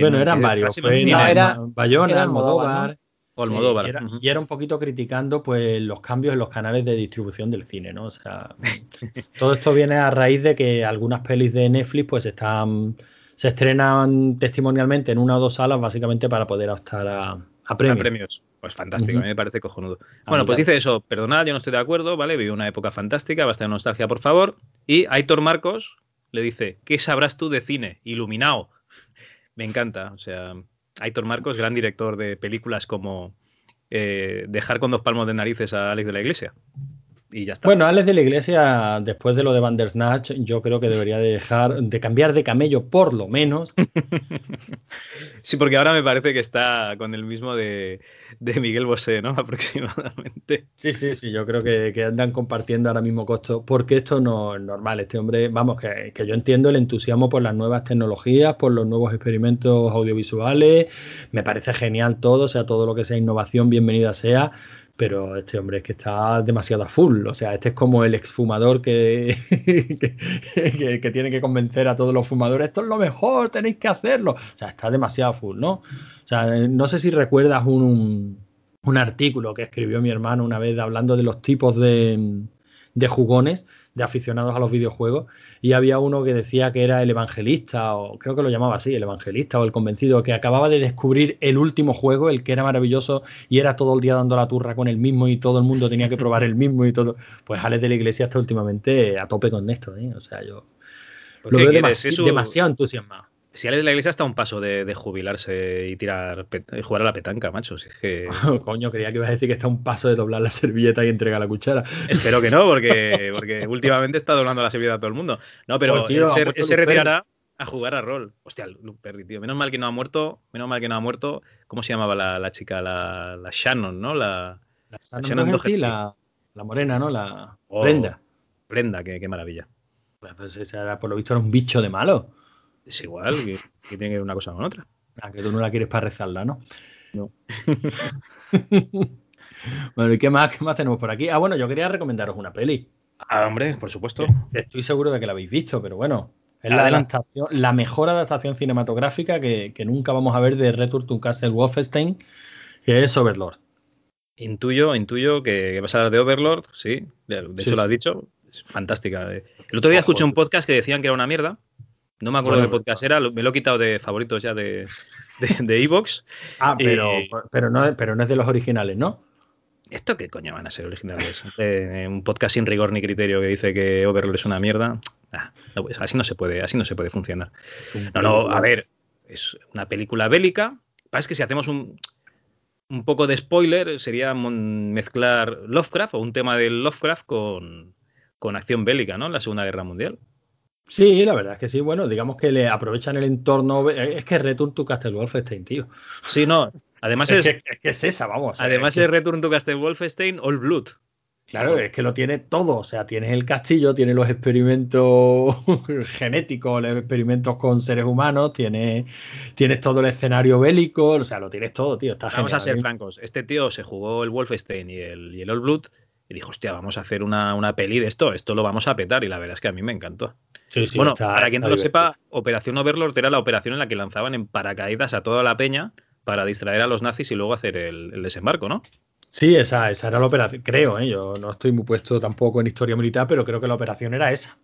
Speaker 1: bueno, eran varios. era, Bayona, Almodóvar.
Speaker 3: O Almodóvar.
Speaker 1: y, era, un poquito criticando pues los cambios en los canales de distribución del cine, ¿no? O sea, todo esto viene a raíz de que algunas pelis de Netflix pues están se estrenan testimonialmente en una o dos salas básicamente para poder optar a, premios.
Speaker 3: premios. Pues fantástico, a mí me parece cojonudo. bueno, pues dice eso, perdonad, yo no estoy de acuerdo, ¿vale? Viví una época fantástica, basta de nostalgia, por favor. Y Aitor Marcos le dice, ¿qué sabrás tú de cine? Iluminado. me encanta, o sea, Aitor Marcos, gran director de películas como eh, Dejar con dos palmos de narices a Alex de la Iglesia. Y ya está.
Speaker 1: Bueno, Alex de la Iglesia, después de lo de Bandersnatch, yo creo que debería dejar de cambiar de camello por lo menos.
Speaker 3: sí, porque ahora me parece que está con el mismo de, Miguel Bosé, ¿no? Aproximadamente.
Speaker 1: Sí, sí, sí, yo creo que, andan compartiendo ahora mismo costo, porque esto no es normal. Este hombre, vamos, que, que yo entiendo el entusiasmo por las nuevas tecnologías, por los nuevos experimentos audiovisuales, me parece genial todo, o sea, todo lo que sea innovación, bienvenida sea pero este hombre es que está demasiado full. O sea, este es como el exfumador que, que, tiene que convencer a todos los fumadores, esto es lo mejor, tenéis que hacerlo. O sea, está demasiado full, ¿no? O sea, no sé si recuerdas un, un artículo que escribió mi hermano una vez hablando de los tipos de, de jugones de aficionados a los videojuegos y había uno que decía que era el evangelista o creo que lo llamaba así, el evangelista o el convencido que acababa de descubrir el último juego, el que era maravilloso y era todo el día dando la turra con el mismo y todo el mundo tenía que probar el mismo y todo. Pues Alex de la Iglesia está últimamente a tope con esto, ¿eh? o sea, yo pues lo veo demasiado entusiasmado
Speaker 3: si Alex de la Iglesia está a un paso de, jubilarse y tirar jugar a la petanca, macho. Si es que...
Speaker 1: coño, creía que ibas a decir que está a un paso de doblar la servilleta y entregar la cuchara.
Speaker 3: Espero que no, porque, porque últimamente está doblando la servilleta a todo el mundo. No, pero él, se, retirará a jugar a rol. Hostia, Luke Perry, tío. Menos mal que no ha muerto. Menos mal que no ha muerto. ¿Cómo se llamaba la, chica? La, Shannon, ¿no? La,
Speaker 1: Shannon, la, la, morena, ¿no? La oh, Brenda.
Speaker 3: Brenda, qué, qué maravilla.
Speaker 1: Pues, pues por lo visto era un bicho de malo.
Speaker 3: Es igual, que, tiene que ver una cosa con otra.
Speaker 1: Ah, que tú no la quieres para rezarla, ¿no? No. bueno, ¿y qué más, qué más tenemos por aquí? Ah, bueno, yo quería recomendaros una peli.
Speaker 3: Ah, hombre, por supuesto.
Speaker 1: Estoy seguro de que la habéis visto, pero bueno. Es la, adaptación, la mejor adaptación cinematográfica que, nunca vamos a ver de Return to Castle Wolfenstein, que es Overlord.
Speaker 3: Intuyo, intuyo que, vas a hablar de Overlord, sí. De, hecho, lo has dicho. Es fantástica. El otro día escuché un podcast que decían que era una mierda. No me acuerdo de podcast era, me lo he quitado de favoritos ya de Evox.
Speaker 1: De, ah, pero, pero, no, pero no es de los originales, ¿no?
Speaker 3: ¿Esto qué coño van a ser originales? Eh, un podcast sin rigor ni criterio que dice que Overlord es una mierda. Ah, pues, así no se puede, así no se puede funcionar. No, no, a ver, es una película bélica. Pasa que si hacemos un, un poco de spoiler, sería mezclar Lovecraft o un tema de Lovecraft con, con acción bélica, ¿no? En la Segunda Guerra Mundial.
Speaker 1: Sí, la verdad es que sí. Bueno, digamos que le aprovechan el entorno. Es que Return to Castle Wolfenstein, tío.
Speaker 3: Sí, no. Además
Speaker 1: es, es, que, es esa, vamos.
Speaker 3: Además es, Return to Castle Wolfenstein All Blood.
Speaker 1: Claro, es que lo tiene todo. O sea, tienes el castillo, tienes los experimentos genéticos, los experimentos con seres humanos, tienes, tienes todo el escenario bélico, o sea, lo tienes todo, tío. Está
Speaker 3: Vamos
Speaker 1: a
Speaker 3: ser ¿eh? francos. Este tío se jugó el Wolfenstein y el, y el All Blood y dijo, hostia, vamos a hacer una, una, peli de esto, esto lo vamos a petar. Y la verdad es que a mí me encantó. bueno, para quien no lo sepa, Operación Overlord era la operación en la que lanzaban en paracaídas a toda la peña para distraer a los nazis y luego hacer el, desembarco, ¿no?
Speaker 1: Sí, esa, esa era la operación, creo, ¿eh? yo no estoy muy puesto tampoco en historia militar, pero creo que la operación era esa.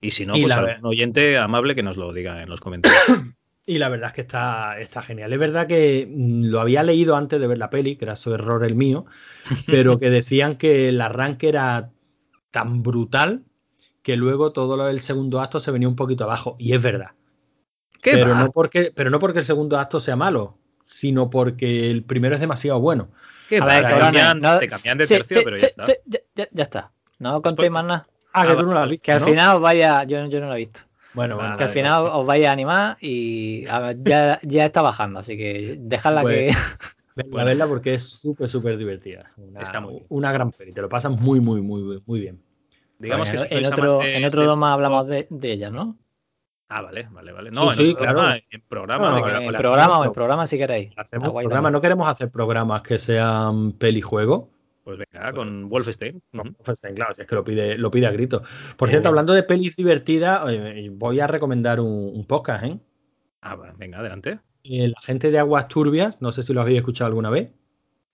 Speaker 3: Y si no, pues un oyente amable que nos lo diga en los comentarios.
Speaker 1: Y la verdad es que está, está genial. Es verdad que mm, lo había leído antes de ver la peli, que era su error el mío, pero que decían que el arranque era tan brutal que luego todo el segundo acto se venía un poquito abajo. Y es verdad. pero, no porque, pero no porque el segundo acto sea malo, sino porque el primero es demasiado bueno.
Speaker 3: a ver, te cambian de tercio, pero ya está.
Speaker 2: Ya, está. No contéis más nada.
Speaker 1: Ah, que tú no la has visto.
Speaker 2: Que al final vaya, yo, yo no la he visto.
Speaker 1: Bueno, bueno.
Speaker 2: Que al final os vais a animar y ya, ya está bajando, así que dejadla
Speaker 1: pues, que. La verla porque es súper, súper divertida. Una, está muy una gran peli, te lo pasas muy, muy, muy, muy bien.
Speaker 2: Digamos que en, otro, en otro doma hablamos de, de, ella, ¿no?
Speaker 3: Ah, vale, vale, vale. No, sí, claro. en programa.
Speaker 2: en, programa o en programa si queréis.
Speaker 1: Hacemos programa, no queremos hacer programas que sean pelijuegos
Speaker 3: pues venga, con Wolfenstein.
Speaker 1: Wolfenstein, claro, si es que lo pide, lo pide a grito. Por cierto, hablando de pelis divertidas, voy a recomendar un, podcast, ¿eh?
Speaker 3: Ah, venga, adelante.
Speaker 1: La gente de Aguas Turbias, no sé si lo habéis escuchado alguna vez.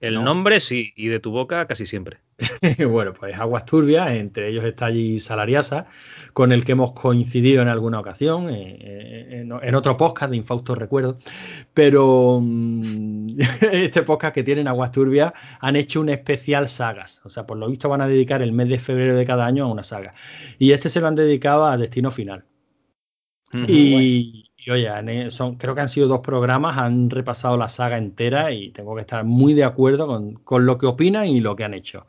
Speaker 3: El nombre sí, y de tu boca casi siempre.
Speaker 1: bueno, pues Aguas Turbias, entre ellos está allí Salariasa, con el que hemos coincidido en alguna ocasión, eh, eh, en, otro podcast de Infausto Recuerdo. Pero mm, este podcast que tienen Aguas Turbias han hecho un especial sagas. O sea, por lo visto van a dedicar el mes de febrero de cada año a una saga. Y este se lo han dedicado a Destino Final. y, y oye, son, creo que han sido dos programas, han repasado la saga entera y tengo que estar muy de acuerdo con, lo que opinan y lo que han hecho.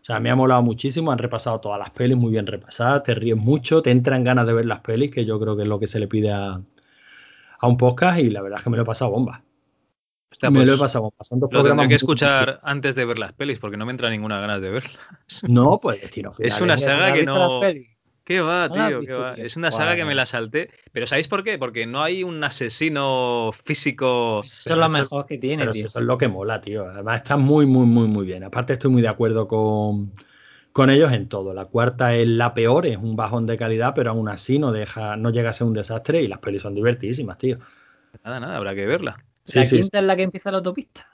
Speaker 1: O sea, me ha molado muchísimo, han repasado todas las pelis muy bien repasadas, te ríes mucho, te entran ganas de ver las pelis, que yo creo que es lo que se le pide a, a un podcast y la verdad es que me lo he pasado bomba.
Speaker 3: Hostia, me pues, lo he pasado bomba. Son dos lo tendré que escuchar antes de ver las pelis porque no me entra ninguna ganas de verlas.
Speaker 1: No, pues tío,
Speaker 3: Es una saga que no... ¿Qué va, tío? ¿Qué va? Es una saga que me la salté. Pero ¿sabéis por qué? Porque no hay un asesino físico.
Speaker 2: Eso es lo mejor que tiene,
Speaker 1: pero eso es lo que mola, tío. Además está muy, muy, muy, muy bien. Aparte estoy muy de acuerdo con, con ellos en todo. La cuarta es la peor, es un bajón de calidad, pero aún así no deja, no llega a ser un desastre y las pelis son divertidísimas, tío.
Speaker 3: Nada, nada, habrá que verla.
Speaker 2: ¿La quinta es la que empieza la autopista?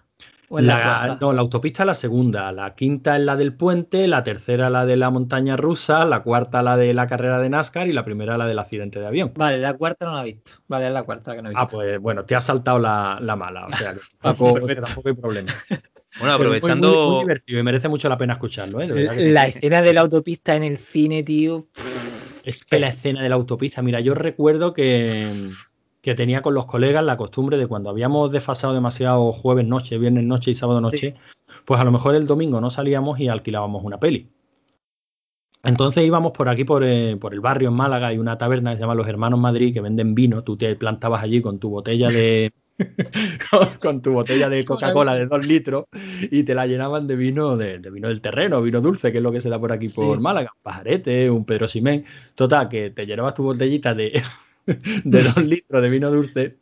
Speaker 1: La, no, la autopista es la segunda, la quinta es la del puente, la tercera la de la montaña rusa, la cuarta la de la carrera de NASCAR y la primera la del accidente de avión.
Speaker 2: Vale, la cuarta no la he visto. Vale, es la cuarta que no he visto.
Speaker 1: Ah, pues bueno, te ha saltado la, mala, o sea, que tampoco, hay problema.
Speaker 3: Bueno, aprovechando.
Speaker 1: Muy, divertido y merece mucho la pena escucharlo. ¿eh?
Speaker 2: la escena de la autopista en el cine, tío.
Speaker 1: Es que la escena de la autopista, mira, yo recuerdo que que tenía con los colegas la costumbre de cuando habíamos desfasado demasiado jueves noche, viernes noche y sábado noche, pues a lo mejor el domingo no salíamos y alquilábamos una peli. Entonces íbamos por aquí, por, eh, por, el barrio en Málaga, hay una taberna que se llama Los Hermanos Madrid que venden vino. Tú te plantabas allí con tu botella de. con tu botella de Coca-Cola de dos litros y te la llenaban de vino de, vino del terreno, vino dulce, que es lo que se da por aquí por Málaga. Un pajarete, un Pedro Simén. Total, que te llenabas tu botellita de, de dos litros de vino dulce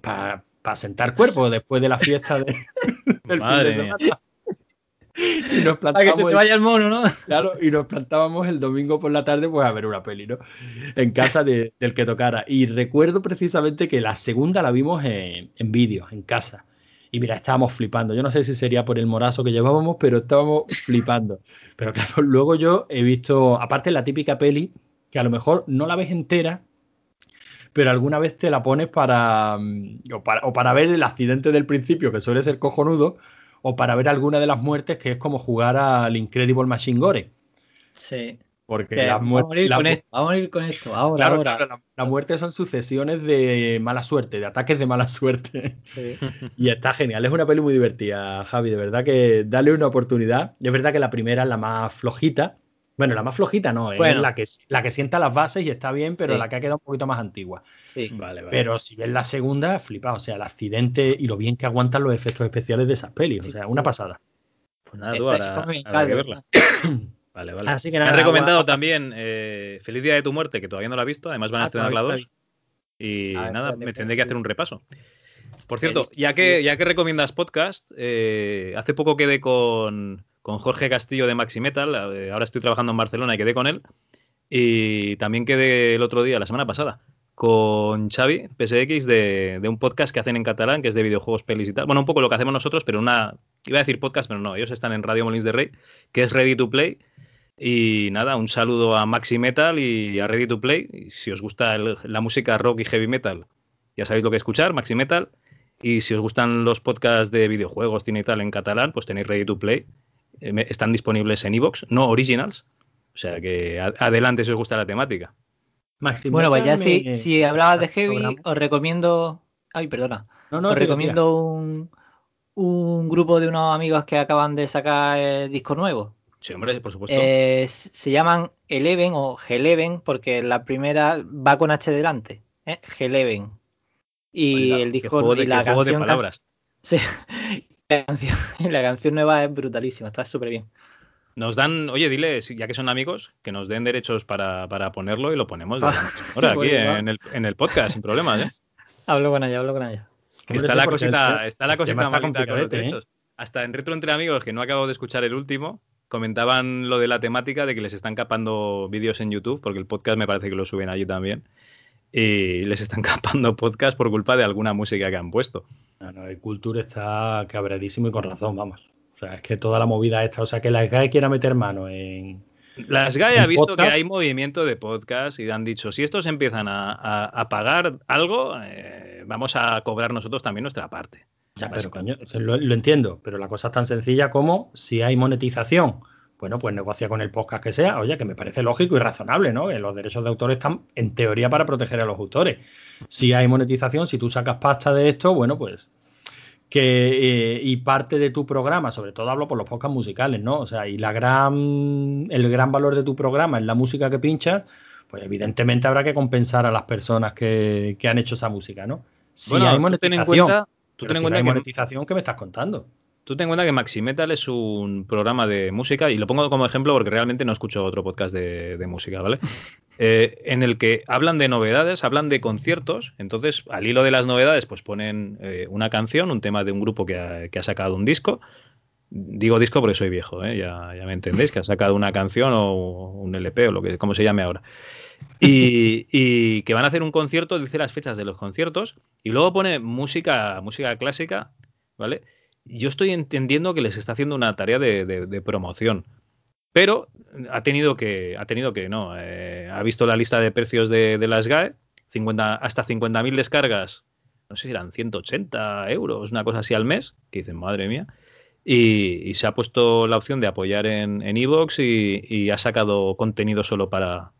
Speaker 1: para sentar cuerpo después de la fiesta de, del Madre fin de semana.
Speaker 2: Y nos Para que se te vaya el mono, ¿no?
Speaker 1: Claro, y nos plantábamos el domingo por la tarde pues a ver una peli, ¿no? En casa del que tocara. Y recuerdo precisamente que la segunda la vimos en, en vídeo, en casa. Y mira, estábamos flipando. Yo no sé si sería por el morazo que llevábamos, pero estábamos flipando. Pero claro, luego yo he visto, aparte la típica peli, que a lo mejor no la ves entera, pero alguna vez te la pones para mm, o, para ver el accidente del principio, que suele ser cojonudo, o para ver alguna de las muertes, que es como jugar al Incredible Machine Gore.
Speaker 2: Sí.
Speaker 1: Porque la
Speaker 2: vamos, a ir con esto, vamos a ir con esto, ahora, ahora.
Speaker 1: la, muerte son sucesiones de mala suerte, de ataques de mala suerte. Sí. y está genial, es una peli muy divertida, Javi, de verdad que dale una oportunidad. Es verdad que la primera es la más flojita, bueno, la más flojita no, es la, que, la que sienta las bases y está bien, pero la que ha quedado un poquito más antigua.
Speaker 2: Sí,
Speaker 1: vale, vale. Pero si ves la segunda, flipa, o sea, el accidente y lo bien que aguantan los efectos especiales de esas pelis, o sea, una pasada.
Speaker 3: Pues nada, tú ahora, que verla. vale, vale. Así que nada, Me han recomendado también eh, Feliz Día de tu Muerte, que todavía no la he visto, además van a ah, estrenar la 2. Y ah, nada, me tendré que hacer un repaso. Por cierto, ya que, ya que recomiendas podcast, eh, hace poco quedé con, con Jorge Castillo de Maxi Metal. Eh, ahora estoy trabajando en Barcelona y quedé con él. Y también quedé el otro día, la semana pasada, con Xavi PSX de, un podcast que hacen en catalán, que es de videojuegos, pelis y tal. Bueno, un poco lo que hacemos nosotros, pero una. Iba a decir podcast, pero no, ellos están en Radio Molins de Rey, que es Ready to Play. Y nada, un saludo a Maxi Metal y a Ready to Play. si os gusta la música rock y heavy metal, ya sabéis lo que escuchar, Maxi Metal. Y si os gustan los podcasts de videojuegos, cine y tal en catalán, pues tenéis Ready to Play están disponibles en Evox, no originals. O sea que adelante si os gusta la temática.
Speaker 2: bueno, pues ya si, hablabas de Heavy, os recomiendo. Ay, perdona. os recomiendo un, un, grupo de unos amigos que acaban de sacar el disco nuevo.
Speaker 3: Sí, hombre, por supuesto.
Speaker 2: se llaman Eleven o G11 porque la primera va con H delante. ¿eh? G11. Y el disco
Speaker 3: y la canción de palabras.
Speaker 2: Sí, La canción, nueva es brutalísima, está súper bien.
Speaker 3: Nos dan, oye, dile, ya que son amigos, que nos den derechos para, ponerlo y lo ponemos ahora aquí en el, podcast, sin problemas, ¿eh?
Speaker 2: Hablo con ella, hablo con ella.
Speaker 3: está, la cosita, está la cosita malita con los ¿eh? derechos. Hasta en Retro Entre Amigos, que no acabo de escuchar el último, comentaban lo de la temática de que les están capando vídeos en YouTube, porque el podcast me parece que lo suben allí también y les están capando podcast por culpa de alguna música que han puesto.
Speaker 1: No, el Culture está cabradísimo y con razón, vamos. O sea, es que toda la movida esta, o sea, que la SGAE quiera meter mano en.
Speaker 3: La SGAE ha visto que hay movimiento de podcast y han dicho: si estos empiezan a, pagar algo, eh, vamos a cobrar nosotros también nuestra parte.
Speaker 1: Ya, pero coño, lo, lo entiendo, pero la cosa es tan sencilla como si hay monetización bueno, pues negocia con el podcast que sea. Oye, que me parece lógico y razonable, ¿no? Que los derechos de autor están en teoría para proteger a los autores. Si hay monetización, si tú sacas pasta de esto, bueno, pues que eh, y parte de tu programa, sobre todo hablo por los podcasts musicales, ¿no? O sea, y la gran, el gran valor de tu programa es la música que pinchas, pues evidentemente habrá que compensar a las personas que, han hecho esa música, ¿no?
Speaker 3: Si hay monetización, tú ten en cuenta,
Speaker 1: hay monetización, ¿qué me estás contando?
Speaker 3: Tú ten en cuenta que Maximetal es un programa de música, y lo pongo como ejemplo porque realmente no escucho otro podcast de, música, ¿vale? Eh, en el que hablan de novedades, hablan de conciertos, entonces al hilo de las novedades, pues ponen eh, una canción, un tema de un grupo que ha, sacado un disco. Digo disco porque soy viejo, ¿eh? ya, ya, me entendéis, que ha sacado una canción o un LP o lo que como se llame ahora. Y, y, que van a hacer un concierto, dice las fechas de los conciertos, y luego pone música, música clásica, ¿vale? Yo estoy entendiendo que les está haciendo una tarea de, promoción. Pero ha tenido que, ha tenido que, no, eh, ha visto la lista de precios de, las GAE, 50, hasta 50.000 descargas, no sé si eran 180 euros, una cosa así al mes, que dicen, madre mía, y, se ha puesto la opción de apoyar en Evox y, ha sacado contenido solo para,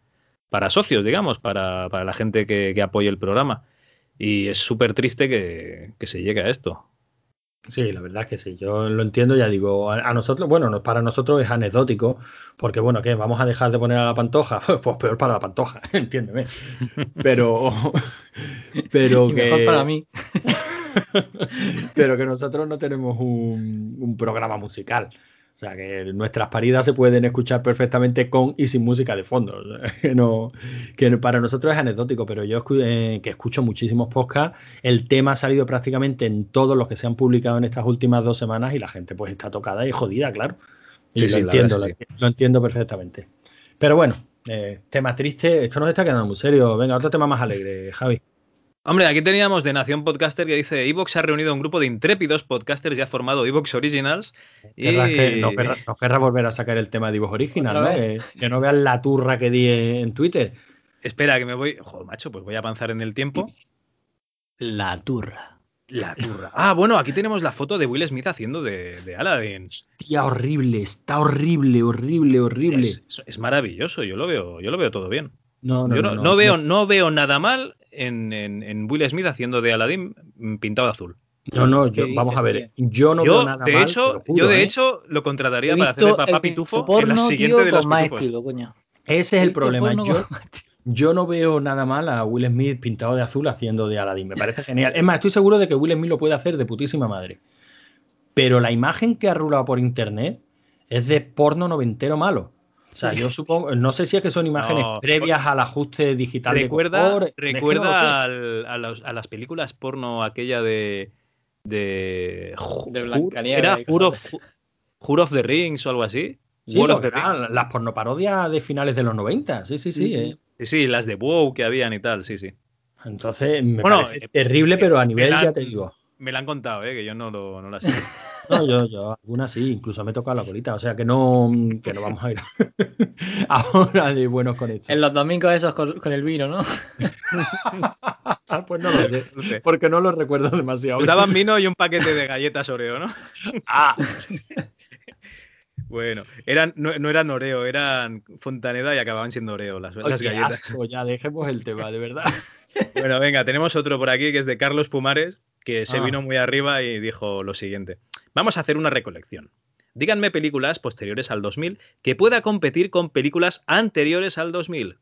Speaker 3: para socios, digamos, para, la gente que, que apoye el programa. Y es súper triste que se llegue a esto.
Speaker 1: Sí, la verdad es que sí, yo lo entiendo, ya digo, a, nosotros, bueno, para nosotros es anecdótico, porque bueno, ¿qué? ¿Vamos a dejar de poner a la pantoja? Pues peor para la pantoja, entiéndeme. Pero, pero que...
Speaker 2: Mejor para mí.
Speaker 1: pero que nosotros no tenemos un programa musical. O sea, que nuestras paridas se pueden escuchar perfectamente con y sin música de fondo. que, no, que para nosotros es anecdótico, pero yo eh, que escucho muchísimos podcasts, el tema ha salido prácticamente en todos los que se han publicado en estas últimas dos semanas y la gente pues está tocada y jodida, claro. Y lo, entiendo, lo, entiendo perfectamente. Pero bueno, eh, tema triste, esto nos está quedando muy serio. Venga, otro tema más alegre, Javi.
Speaker 3: Hombre, aquí teníamos de Nación Podcaster que dice: Evox ha reunido un grupo de intrépidos podcasters ya formado Evox Originals.
Speaker 1: Y... Que no, querrá, volver a sacar el tema de Evox Original, ¿no? Que, no vean la turra que di en Twitter.
Speaker 3: Espera, que me voy. Joder, macho, pues voy a avanzar en el tiempo.
Speaker 2: La turra.
Speaker 3: La turra. Ah, bueno, aquí tenemos la foto de Will Smith haciendo de, de Aladdin.
Speaker 1: Hostia, horrible, está horrible, horrible, horrible.
Speaker 3: Es, maravilloso, yo lo veo, yo lo veo todo bien.
Speaker 1: No, no,
Speaker 3: yo
Speaker 1: no,
Speaker 3: no, veo, no veo nada mal en, Will Smith haciendo de Aladdin pintado azul.
Speaker 1: No, no, yo, vamos a ver. Yo no veo nada
Speaker 3: de Hecho, yo, de ¿eh? hecho, lo contrataría para hacer de papá pitufo en la siguiente de los más estilo,
Speaker 1: coño. Ese es el problema. Yo, yo no veo nada mal a Will Smith pintado de azul haciendo de Aladdin. Me parece genial. Es más, estoy seguro de que Will Smith lo puede hacer de putísima madre. Pero la imagen que ha rulado por internet es de porno noventero malo. O sea, yo supongo, no sé si es que son imágenes previas al ajuste digital
Speaker 3: recuerda, de Recuerda a, las películas porno aquella de. de.
Speaker 2: de
Speaker 3: ¿Era Juro of, the Rings o algo así?
Speaker 1: Sí, las pornoparodias de finales de los 90, sí, sí, sí.
Speaker 3: Eh. Sí, sí, las de WoW que habían y tal, sí, sí.
Speaker 1: Entonces, me parece eh, terrible, pero a nivel, ya te digo.
Speaker 3: Me la han contado, ¿eh? que yo no, lo, no la sé.
Speaker 1: No, yo, yo, algunas sí, incluso me he tocado la colita, o sea que no, que no vamos a ir ahora de buenos con esto.
Speaker 2: En los domingos esos con, el vino, ¿no?
Speaker 1: pues no lo sé, porque no lo recuerdo demasiado.
Speaker 3: Daban vino y un paquete de galletas Oreo, ¿no?
Speaker 1: ah.
Speaker 3: Bueno, eran, no, eran Oreo, eran Fontaneda y acababan siendo Oreo las, las galletas.
Speaker 1: ya dejemos el tema, de verdad.
Speaker 3: Bueno, venga, tenemos otro por aquí que es de Carlos Pumares, que se ah. vino muy arriba y dijo lo siguiente. Vamos a hacer una recolección. Díganme películas posteriores al 2000 que pueda competir con películas anteriores al 2000.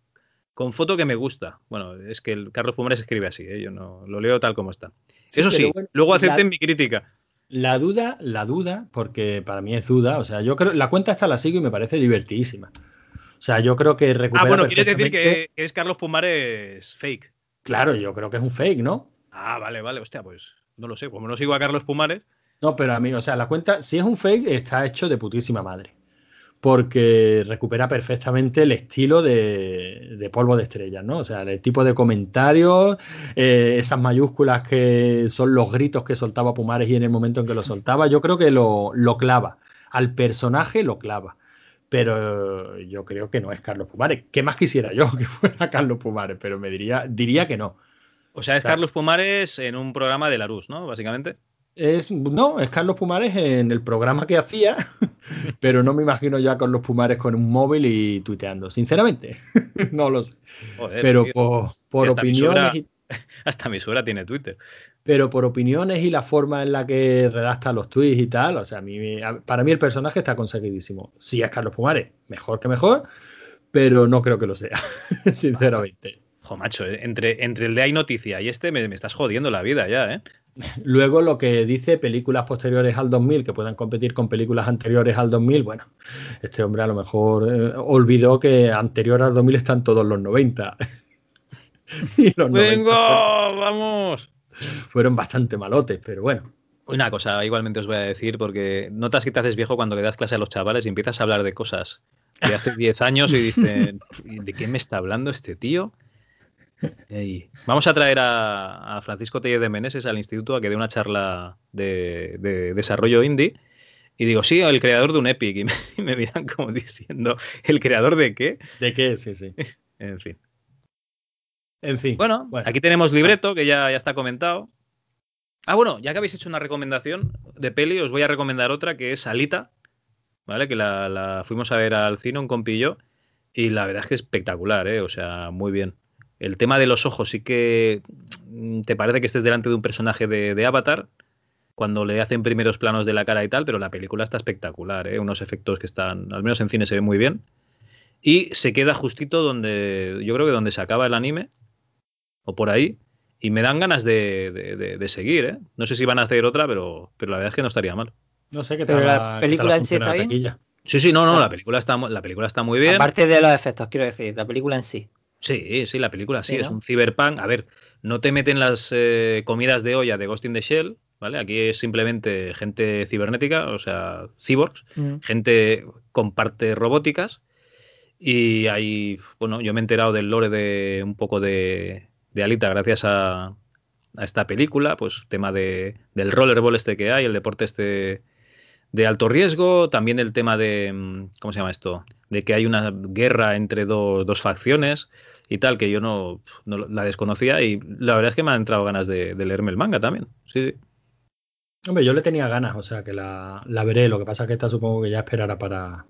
Speaker 3: Con foto que me gusta. Bueno, es que el Carlos Pumares escribe así, ¿eh? yo no lo leo tal como está. Eso sí, luego acepten mi crítica.
Speaker 1: La duda, la duda, porque para mí es duda, o sea, yo creo, la cuenta esta la sigo y me parece divertidísima. O sea, yo creo que recupera.
Speaker 3: Ah, bueno, quieres decir que, es Carlos Pumares fake.
Speaker 1: Claro, yo creo que es un fake, ¿no?
Speaker 3: Ah, vale, vale, hostia, pues no lo sé, como no sigo a Carlos Pumares.
Speaker 1: No, pero a mí, o sea, la cuenta, si es un fake, está hecho de putísima madre. Porque recupera perfectamente el estilo de, polvo de estrellas, ¿no? O sea, el tipo de comentarios, eh, esas mayúsculas que son los gritos que soltaba Pumares y en el momento en que lo soltaba, yo creo que lo, clava. Al personaje lo clava pero yo creo que no es Carlos Pumares. ¿Qué más quisiera yo que fuera Carlos Pumares? Pero me diría, diría que no.
Speaker 3: O sea, es Carlos Pumares en un programa de Larus, ¿no? Básicamente.
Speaker 1: Es, no, es Carlos Pumares en el programa que hacía, pero no me imagino ya con los Pumares con un móvil y tuiteando, sinceramente. no lo sé. pero por, por opiniones.
Speaker 3: Hasta mi suegra tiene Twitter.
Speaker 1: Pero por opiniones y la forma en la que redacta los tweets y tal, o sea, a mí, para mí el personaje está conseguidísimo. Si es Carlos Pumares, mejor que mejor, pero no creo que lo sea, sinceramente.
Speaker 3: Jo, macho, eh, entre, entre el de Hay Noticia y este me, me estás jodiendo la vida ya, ¿eh?
Speaker 1: Luego lo que dice películas posteriores al 2000 que puedan competir con películas anteriores al 2000, bueno, este hombre a lo mejor eh, olvidó que anterior al 2000 están todos los 90.
Speaker 3: y los ¡Vengo! ¡Vamos!
Speaker 1: Fueron bastante malotes, pero bueno.
Speaker 3: Una cosa, igualmente os voy a decir, porque notas que te haces viejo cuando le das clase a los chavales y empiezas a hablar de cosas de hace 10 años y dicen, ¿de qué me está hablando este tío? Vamos a traer a, Francisco Tellez de Meneses al instituto a que dé una charla de, desarrollo indie. Y digo, sí, el creador de un Epic. Y me, miran como diciendo, ¿el creador de qué?
Speaker 1: ¿De qué? Sí, sí.
Speaker 3: en fin.
Speaker 1: En fin.
Speaker 3: Bueno, aquí tenemos libreto, que ya, ya está comentado. Ah, bueno, ya que habéis hecho una recomendación de peli, os voy a recomendar otra que es Alita, ¿vale? Que la, la fuimos a ver al cine, un compillo, y la verdad es que es espectacular, ¿eh? O sea, muy bien. El tema de los ojos sí que mm, te parece que estés delante de un personaje de, Avatar cuando le hacen primeros planos de la cara y tal, pero la película está espectacular, ¿eh? unos efectos que están, al menos en cine se ve muy bien. Y se queda justito donde, yo creo que donde se acaba el anime, o por ahí, y me dan ganas de, seguir. ¿eh? No sé si van a hacer otra, pero, pero la verdad es que no estaría mal.
Speaker 1: No sé qué tal.
Speaker 2: La película en sí está bien.
Speaker 3: Sí, sí, no, no, la película está, la película está muy bien.
Speaker 2: Aparte de los efectos, quiero decir, la película en sí.
Speaker 3: Sí, sí, la película sí, es un cyberpunk. A ver, no te meten las eh, comidas de olla de Ghost in the Shell, ¿vale? Aquí es simplemente gente cibernética, o sea, cyborgs, mm. gente con partes robóticas. Y ahí, bueno, yo me he enterado del lore de un poco de, Alita gracias a, a, esta película, pues tema de, del rollerball este que hay, el deporte este de alto riesgo, también el tema de, mm, ¿cómo se llama esto? De que hay una guerra entre dos facciones y tal, que yo no, la desconocía y la verdad es que me han entrado ganas de, leerme el manga también. Sí, sí.
Speaker 1: Hombre, yo le tenía ganas, o sea que la, veré. Lo que pasa es que esta supongo que ya esperará para,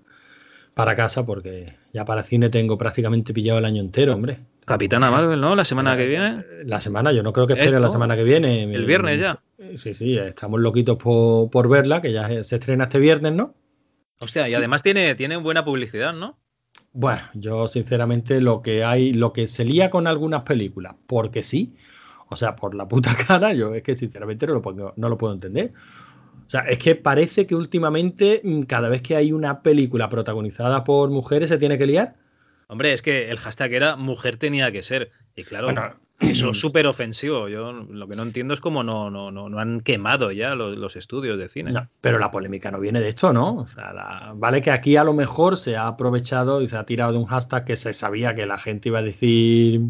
Speaker 1: para casa, porque ya para cine tengo prácticamente pillado el año entero, hombre.
Speaker 3: Capitana Marvel, ¿no? La semana que viene.
Speaker 1: La semana, yo no creo que espere la semana que viene.
Speaker 3: El viernes ya.
Speaker 1: Sí, sí, estamos loquitos por, por verla, que ya se estrena este viernes, ¿no?
Speaker 3: Hostia, y además tiene, tiene buena publicidad, ¿no?
Speaker 1: Bueno, yo sinceramente lo que hay, lo que se lía con algunas películas, porque sí, o sea, por la puta cara, yo es que sinceramente no lo, no lo puedo entender. O sea, es que parece que últimamente mm, cada vez que hay una película protagonizada por mujeres se tiene que liar.
Speaker 3: Hombre, es que el hashtag era mujer tenía que ser. Y claro, eso es súper ofensivo. Yo lo que no entiendo es cómo no, no, no, han quemado ya los, estudios de cine.
Speaker 1: pero la polémica no viene de esto, ¿no? O sea, vale que aquí a lo mejor se ha aprovechado y se ha tirado de un hashtag que se sabía que la gente iba a decir,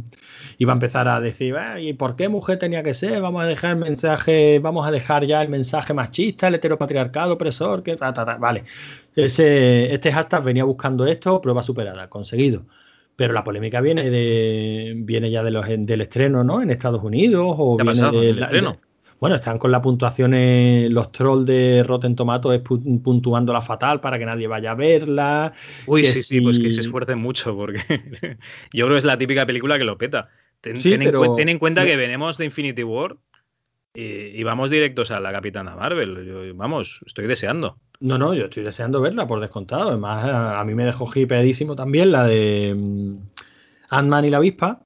Speaker 1: iba a empezar a decir, ¿y por qué mujer tenía que ser? Vamos a dejar el mensaje, vamos a dejar ya el mensaje machista, el heteropatriarcado opresor, que vale. Ese, este hashtag venía buscando esto, prueba superada, conseguido. Pero la polémica viene de viene ya de los, del estreno, ¿no? En Estados Unidos o viene del estreno. bueno, están con la puntuación, los trolls de Rotten Tomatoes puntuando la fatal para que nadie vaya a verla.
Speaker 3: Uy, sí, sí, pues que se esfuercen mucho porque yo creo que es la típica película que lo peta. Ten, en, cuenta que venimos de Infinity War y, vamos directos a la Capitana Marvel. vamos, estoy deseando.
Speaker 1: No, no, yo estoy deseando verla por descontado. Además, a, mí me dejó hipeadísimo también la de mm, Ant-Man y la avispa,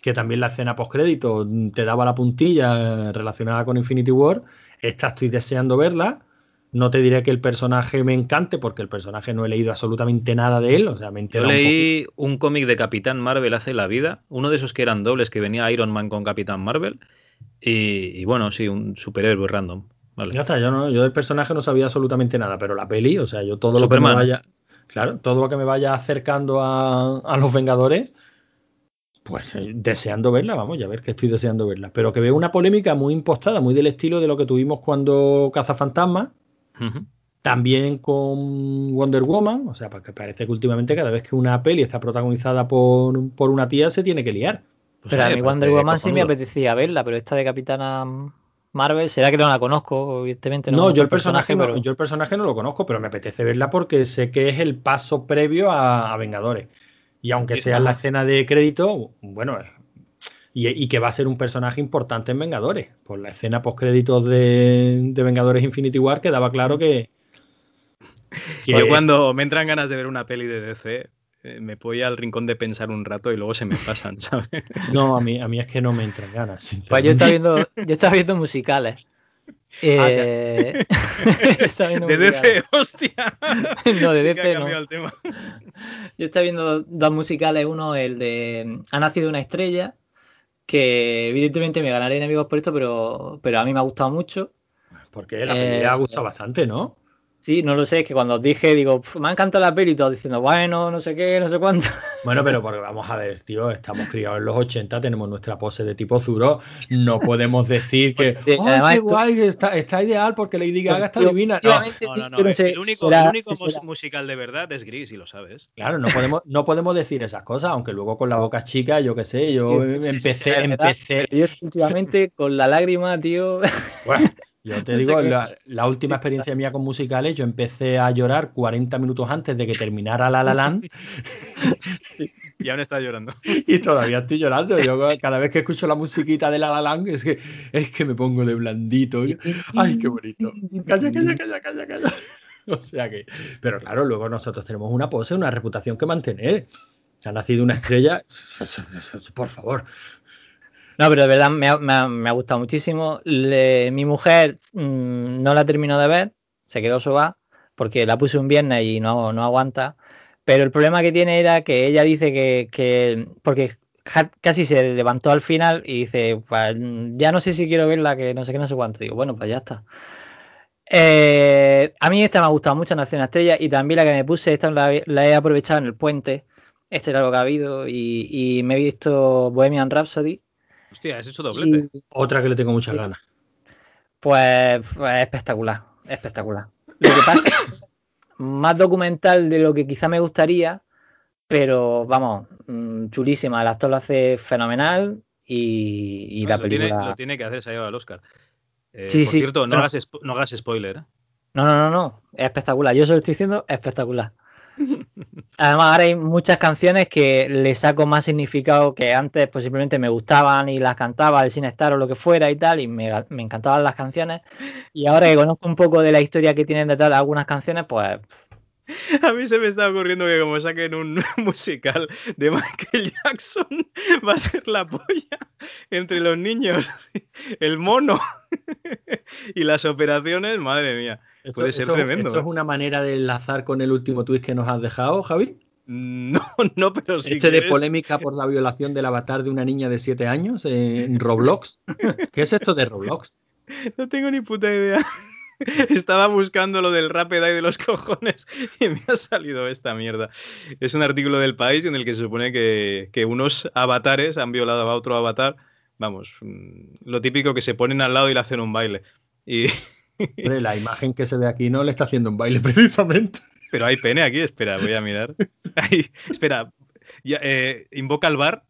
Speaker 1: que también la escena postcrédito te daba la puntilla relacionada con Infinity War. Esta estoy deseando verla. No te diré que el personaje me encante, porque el personaje no he leído absolutamente nada de él. O sea, me
Speaker 3: Yo leí un, cómic de Capitán Marvel hace la vida, uno de esos que eran dobles, que venía Iron Man con Capitán Marvel. y bueno, sí, un superhéroe random.
Speaker 1: Ya está, yo, no, yo del personaje no sabía absolutamente nada, pero la peli, o sea, yo todo lo que me vaya. Claro, todo lo que me vaya acercando a, los Vengadores, pues eh, deseando verla, vamos, ya ver que estoy deseando verla. Pero que veo una polémica muy impostada, muy del estilo de lo que tuvimos cuando Caza Fantasma. También con Wonder Woman, o sea, porque parece que últimamente cada vez que una peli está protagonizada por, por una tía se tiene que liar.
Speaker 2: pero a mí Wonder Woman sí me apetecía verla, pero esta de Capitana Marvel, será que no la conozco, evidentemente.
Speaker 1: No, yo, el personaje, no, yo el personaje no lo conozco, pero me apetece verla porque sé que es el paso previo a, Vengadores. Y aunque sea la escena de crédito, bueno, y, que va a ser un personaje importante en Vengadores. Por la escena post créditos de, de Vengadores Infinity War quedaba claro que,
Speaker 3: Yo cuando me entran ganas de ver una peli de DC, eh, me voy al rincón de pensar un rato y luego se me pasan, ¿sabes?
Speaker 1: No, a mí, a mí es que no me entran ganas.
Speaker 2: Pues yo estaba viendo, yo estaba viendo musicales. Ah, eh...
Speaker 3: de DC, hostia.
Speaker 2: No, de DC no. Yo estaba viendo dos musicales, uno el de Ha nacido una estrella, que evidentemente me ganaré enemigos por esto, pero, pero a mí me ha gustado mucho.
Speaker 1: Porque la peli ha gustado bastante, ¿no?
Speaker 2: Sí, no lo sé, es que cuando os dije, digo, me ha encantado la peli todos diciendo, bueno, no sé qué, no sé cuánto.
Speaker 1: Bueno, pero porque vamos a ver, tío, estamos criados en los 80, tenemos nuestra pose de tipo Zuro, no podemos decir que, pues, oh, qué guay, está, está, ideal porque Lady Gaga está divina.
Speaker 3: No, no, no, el único, el único musical de verdad es Gris, y lo sabes.
Speaker 1: Claro, no podemos, no podemos decir esas cosas, aunque luego con la boca chica, yo qué sé, yo empecé, empecé.
Speaker 2: Yo últimamente con la lágrima, tío.
Speaker 1: Bueno. Yo te digo, la, última experiencia mía con musicales, yo empecé a llorar 40 minutos antes de que terminara La La Land.
Speaker 3: y aún está llorando.
Speaker 1: Y todavía estoy llorando. Yo cada vez que escucho la musiquita de La La Land es que, es que me pongo de blandito. Ay, qué bonito. Calla, calla, calla, calla, calla. O sea que, pero claro, luego nosotros tenemos una pose, una reputación que mantener. Se ha nacido una estrella. Por favor,
Speaker 2: no, pero de verdad me ha, gustado muchísimo. mi mujer mm, no la terminó de ver, se quedó soba, porque la puse un viernes y no, no aguanta. Pero el problema que tiene era que ella dice que, porque casi se levantó al final y dice, pues, ya no sé si quiero verla, que no sé qué, no sé cuánto. Digo, bueno, pues ya está. Eh, a mí esta me ha gustado mucho, Nación Estrella, y también la que me puse, esta la, he aprovechado en el puente. Este era lo que ha habido, y, y me he visto Bohemian Rhapsody,
Speaker 3: Hostia, has hecho doblete.
Speaker 1: Otra que le tengo muchas ganas.
Speaker 2: Pues, pues, espectacular, espectacular. Lo que pasa es más documental de lo que quizá me gustaría, pero vamos, mm, chulísima. El actor lo hace fenomenal y, la película.
Speaker 3: lo tiene que hacer, se ha llevado al Oscar. Eh, sí, por cierto, no, hagas, no hagas spoiler. ¿eh?
Speaker 2: No, no, no, no. Es espectacular. Yo solo estoy diciendo espectacular. Además, ahora hay muchas canciones que le saco más significado que antes, posiblemente me gustaban y las cantaba sin estar o lo que fuera y tal, y me, encantaban las canciones. Y ahora que conozco un poco de la historia que tienen detrás de algunas canciones, pues.
Speaker 3: A mí se me está ocurriendo que como saquen un musical de Michael Jackson, va a ser la polla entre los niños, el mono y las operaciones, madre mía. Puede ser tremendo.
Speaker 1: ¿Esto es ¿eh? una manera de enlazar con el último tweet que nos has dejado, Javi?
Speaker 3: No, no, pero sí.
Speaker 1: este de polémica por la violación del avatar de una niña de 7 años en Roblox. ¿Qué es esto de Roblox?
Speaker 3: No tengo ni puta idea. Estaba buscando lo del Rapid Eye de los cojones y me ha salido esta mierda. Es un artículo del país en el que se supone que, que unos avatares han violado a otro avatar. Vamos, mm, lo típico que se ponen al lado y le hacen un baile. Y,
Speaker 1: la imagen que se ve aquí no le está haciendo un baile precisamente.
Speaker 3: Pero hay pene aquí, espera, voy a mirar. espera, eh, invoca al bar.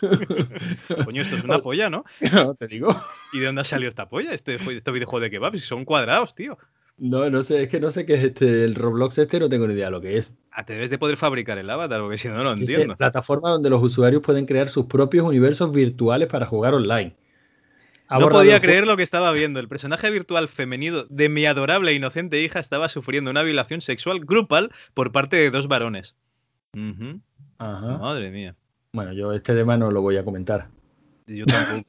Speaker 3: Coño, esto es una polla, ¿no?
Speaker 1: No, te digo.
Speaker 3: ¿Y de dónde ha salido esta polla? Este, este videojuego de kebab, si son cuadrados, tío.
Speaker 1: No, no sé, es que no sé qué es este, el Roblox este, no tengo ni idea de lo que es.
Speaker 3: Ah, te debes de poder fabricar el avatar, porque si no, no lo entiendo.
Speaker 1: plataforma donde los usuarios pueden crear sus propios universos virtuales para jugar online
Speaker 3: no podía creer lo que estaba viendo. El personaje virtual femenino de mi adorable e inocente hija estaba sufriendo una violación sexual grupal por parte de dos varones. Madre mía.
Speaker 1: Bueno, yo este tema no lo voy a comentar.
Speaker 3: Yo tampoco.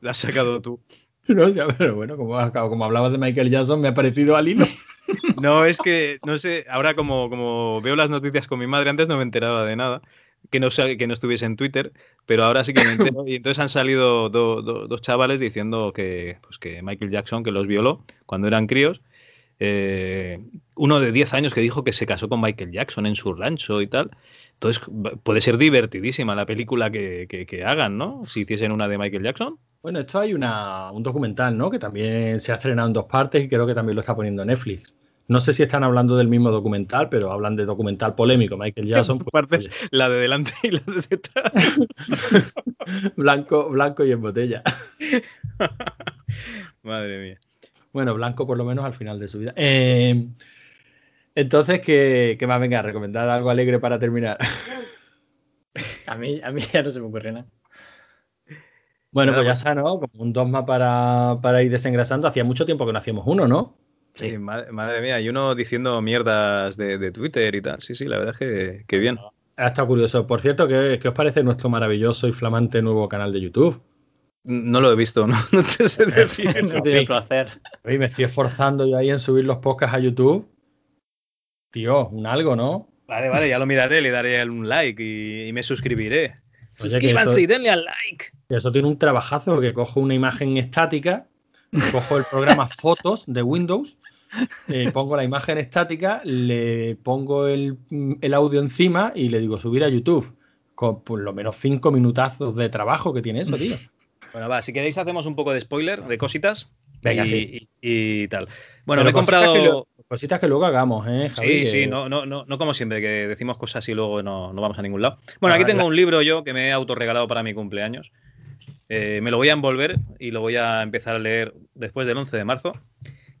Speaker 3: Lo has sacado tú.
Speaker 1: No sé, pero bueno, como, como hablabas de Michael Jackson, me ha parecido al hilo.
Speaker 3: No, es que, no sé, ahora como, como veo las noticias con mi madre, antes no me enteraba de nada que no, que no estuviese en Twitter, pero ahora sí que me entero. Y entonces han salido dos chavales diciendo que, pues que Michael Jackson, que los violó cuando eran críos. Eh, uno de 10 años que dijo que se casó con Michael Jackson en su rancho y tal. Entonces puede ser divertidísima la película que, que, hagan, ¿no? Si hiciesen una de Michael Jackson.
Speaker 1: Bueno, esto hay una, un documental, ¿no? Que también se ha estrenado en dos partes y creo que también lo está poniendo Netflix. No sé si están hablando del mismo documental, pero hablan de documental polémico. Michael Jackson.
Speaker 3: Pues, partes, la de delante y la de detrás.
Speaker 1: blanco, blanco y en botella.
Speaker 3: Madre mía.
Speaker 1: Bueno, blanco por lo menos al final de su vida. Eh, entonces, ¿qué, ¿qué, más? Venga, recomendar algo alegre para terminar.
Speaker 2: a, mí, a mí ya no se me ocurre nada.
Speaker 1: Bueno, pues ya está, ¿no? Como un dogma para, para ir desengrasando. Hacía mucho tiempo que no hacíamos uno, ¿no?
Speaker 3: Sí, madre, mía, y uno diciendo mierdas de, Twitter y tal. Sí, sí, la verdad es que, bien.
Speaker 1: Ha estado curioso. Por cierto, ¿qué, os parece nuestro maravilloso y flamante nuevo canal de YouTube?
Speaker 3: No lo he visto, no, no te sé decir.
Speaker 2: no tiene placer.
Speaker 1: Oye, me estoy esforzando yo ahí en subir los podcasts a YouTube. Tío, un algo, ¿no?
Speaker 3: Vale, vale, ya lo miraré, le daré un like y, me suscribiré. Suscríbanse y denle al like.
Speaker 1: Eso tiene un trabajazo que cojo una imagen estática, cojo el programa Fotos de Windows, eh, pongo la imagen estática, le pongo el, audio encima y le digo subir a YouTube. Con por lo menos cinco minutazos de trabajo que tiene eso, tío.
Speaker 3: Bueno, va, si queréis hacemos un poco de spoiler, de cositas.
Speaker 1: Venga,
Speaker 3: y, y, tal. Bueno, me he comprado.
Speaker 1: Cositas que luego hagamos, ¿eh?
Speaker 3: sí, sí, no, no, no, no como siempre, que decimos cosas y luego no, vamos a ningún lado. Bueno, aquí tengo un libro yo que me he autorregalado para mi cumpleaños. Eh, me lo voy a envolver y lo voy a empezar a leer después del 11 de marzo,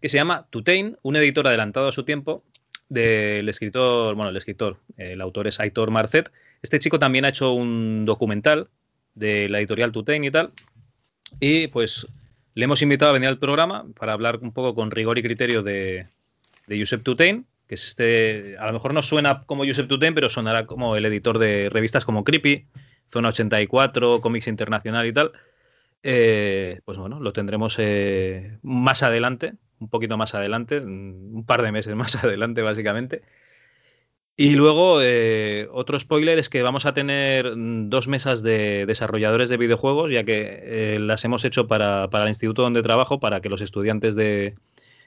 Speaker 3: que se llama Tutain, un editor adelantado a su tiempo del escritor, bueno, el escritor, el autor es Aitor Marcet. Este chico también ha hecho un documental de la editorial Tutain y tal. Y pues le hemos invitado a venir al programa para hablar un poco con rigor y criterio de, de Josep Tutain, que es este, a lo mejor no suena como Josep Tutain, pero sonará como el editor de revistas como Creepy, Zona 84, Comics Internacional y tal. Eh, pues bueno, lo tendremos eh, más adelante, un poquito más adelante, un par de meses más adelante básicamente. Y luego, eh, otro spoiler es que vamos a tener dos mesas de desarrolladores de videojuegos, ya que las hemos hecho para, para, el instituto donde trabajo, para que los estudiantes de,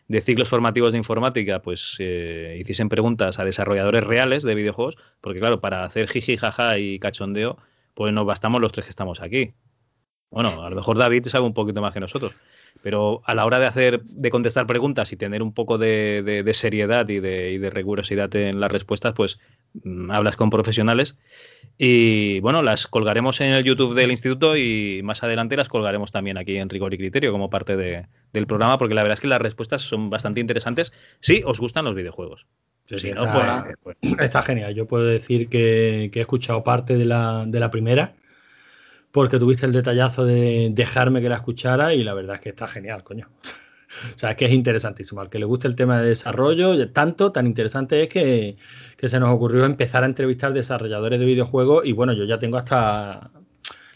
Speaker 3: de ciclos formativos de informática, pues eh, hiciesen preguntas a desarrolladores reales de videojuegos, porque claro, para hacer jiji, jaja y cachondeo, pues nos bastamos los tres que estamos aquí. Bueno, a lo mejor David sabe un poquito más que nosotros, pero a la hora de hacer, de contestar preguntas y tener un poco de, seriedad y de, y de, rigurosidad en las respuestas, pues mm, hablas con profesionales y bueno, las colgaremos en el YouTube del instituto y más adelante las colgaremos también aquí en Rigor y Criterio como parte del programa, porque la verdad es que las respuestas son bastante interesantes si os gustan los videojuegos.
Speaker 1: Sí, no, está, pues, pues, está, genial. Yo puedo decir que, he escuchado parte de la, de la primera porque tuviste el detallazo de dejarme que la escuchara y la verdad es que está genial, coño. O sea, es que es interesantísimo. Al que le guste el tema de desarrollo, tanto, tan interesante es que, se nos ocurrió empezar a entrevistar desarrolladores de videojuegos y bueno, yo ya tengo hasta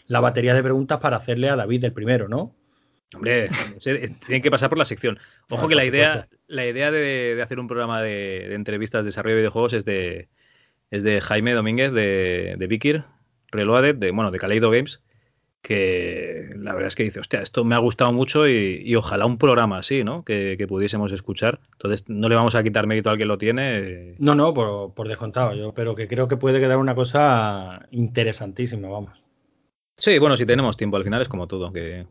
Speaker 1: la batería de preguntas para hacerle a David el primero, ¿no?
Speaker 3: Hombre, tienen que pasar por la sección. Ojo que la idea, la idea de, hacer un programa de, entrevistas de desarrollo de videojuegos es de, es de Jaime Domínguez de, de Vikir, Reloaded, de, bueno, de Kaleido Games que la verdad es que dice, hostia, esto me ha gustado mucho y, ojalá un programa así, ¿no? Que, pudiésemos escuchar. Entonces, no le vamos a quitar mérito al que lo tiene.
Speaker 1: No, no, por, descontado, yo, pero que creo que puede quedar una cosa interesantísima, vamos.
Speaker 3: Sí, bueno, si tenemos tiempo, al final es como todo, que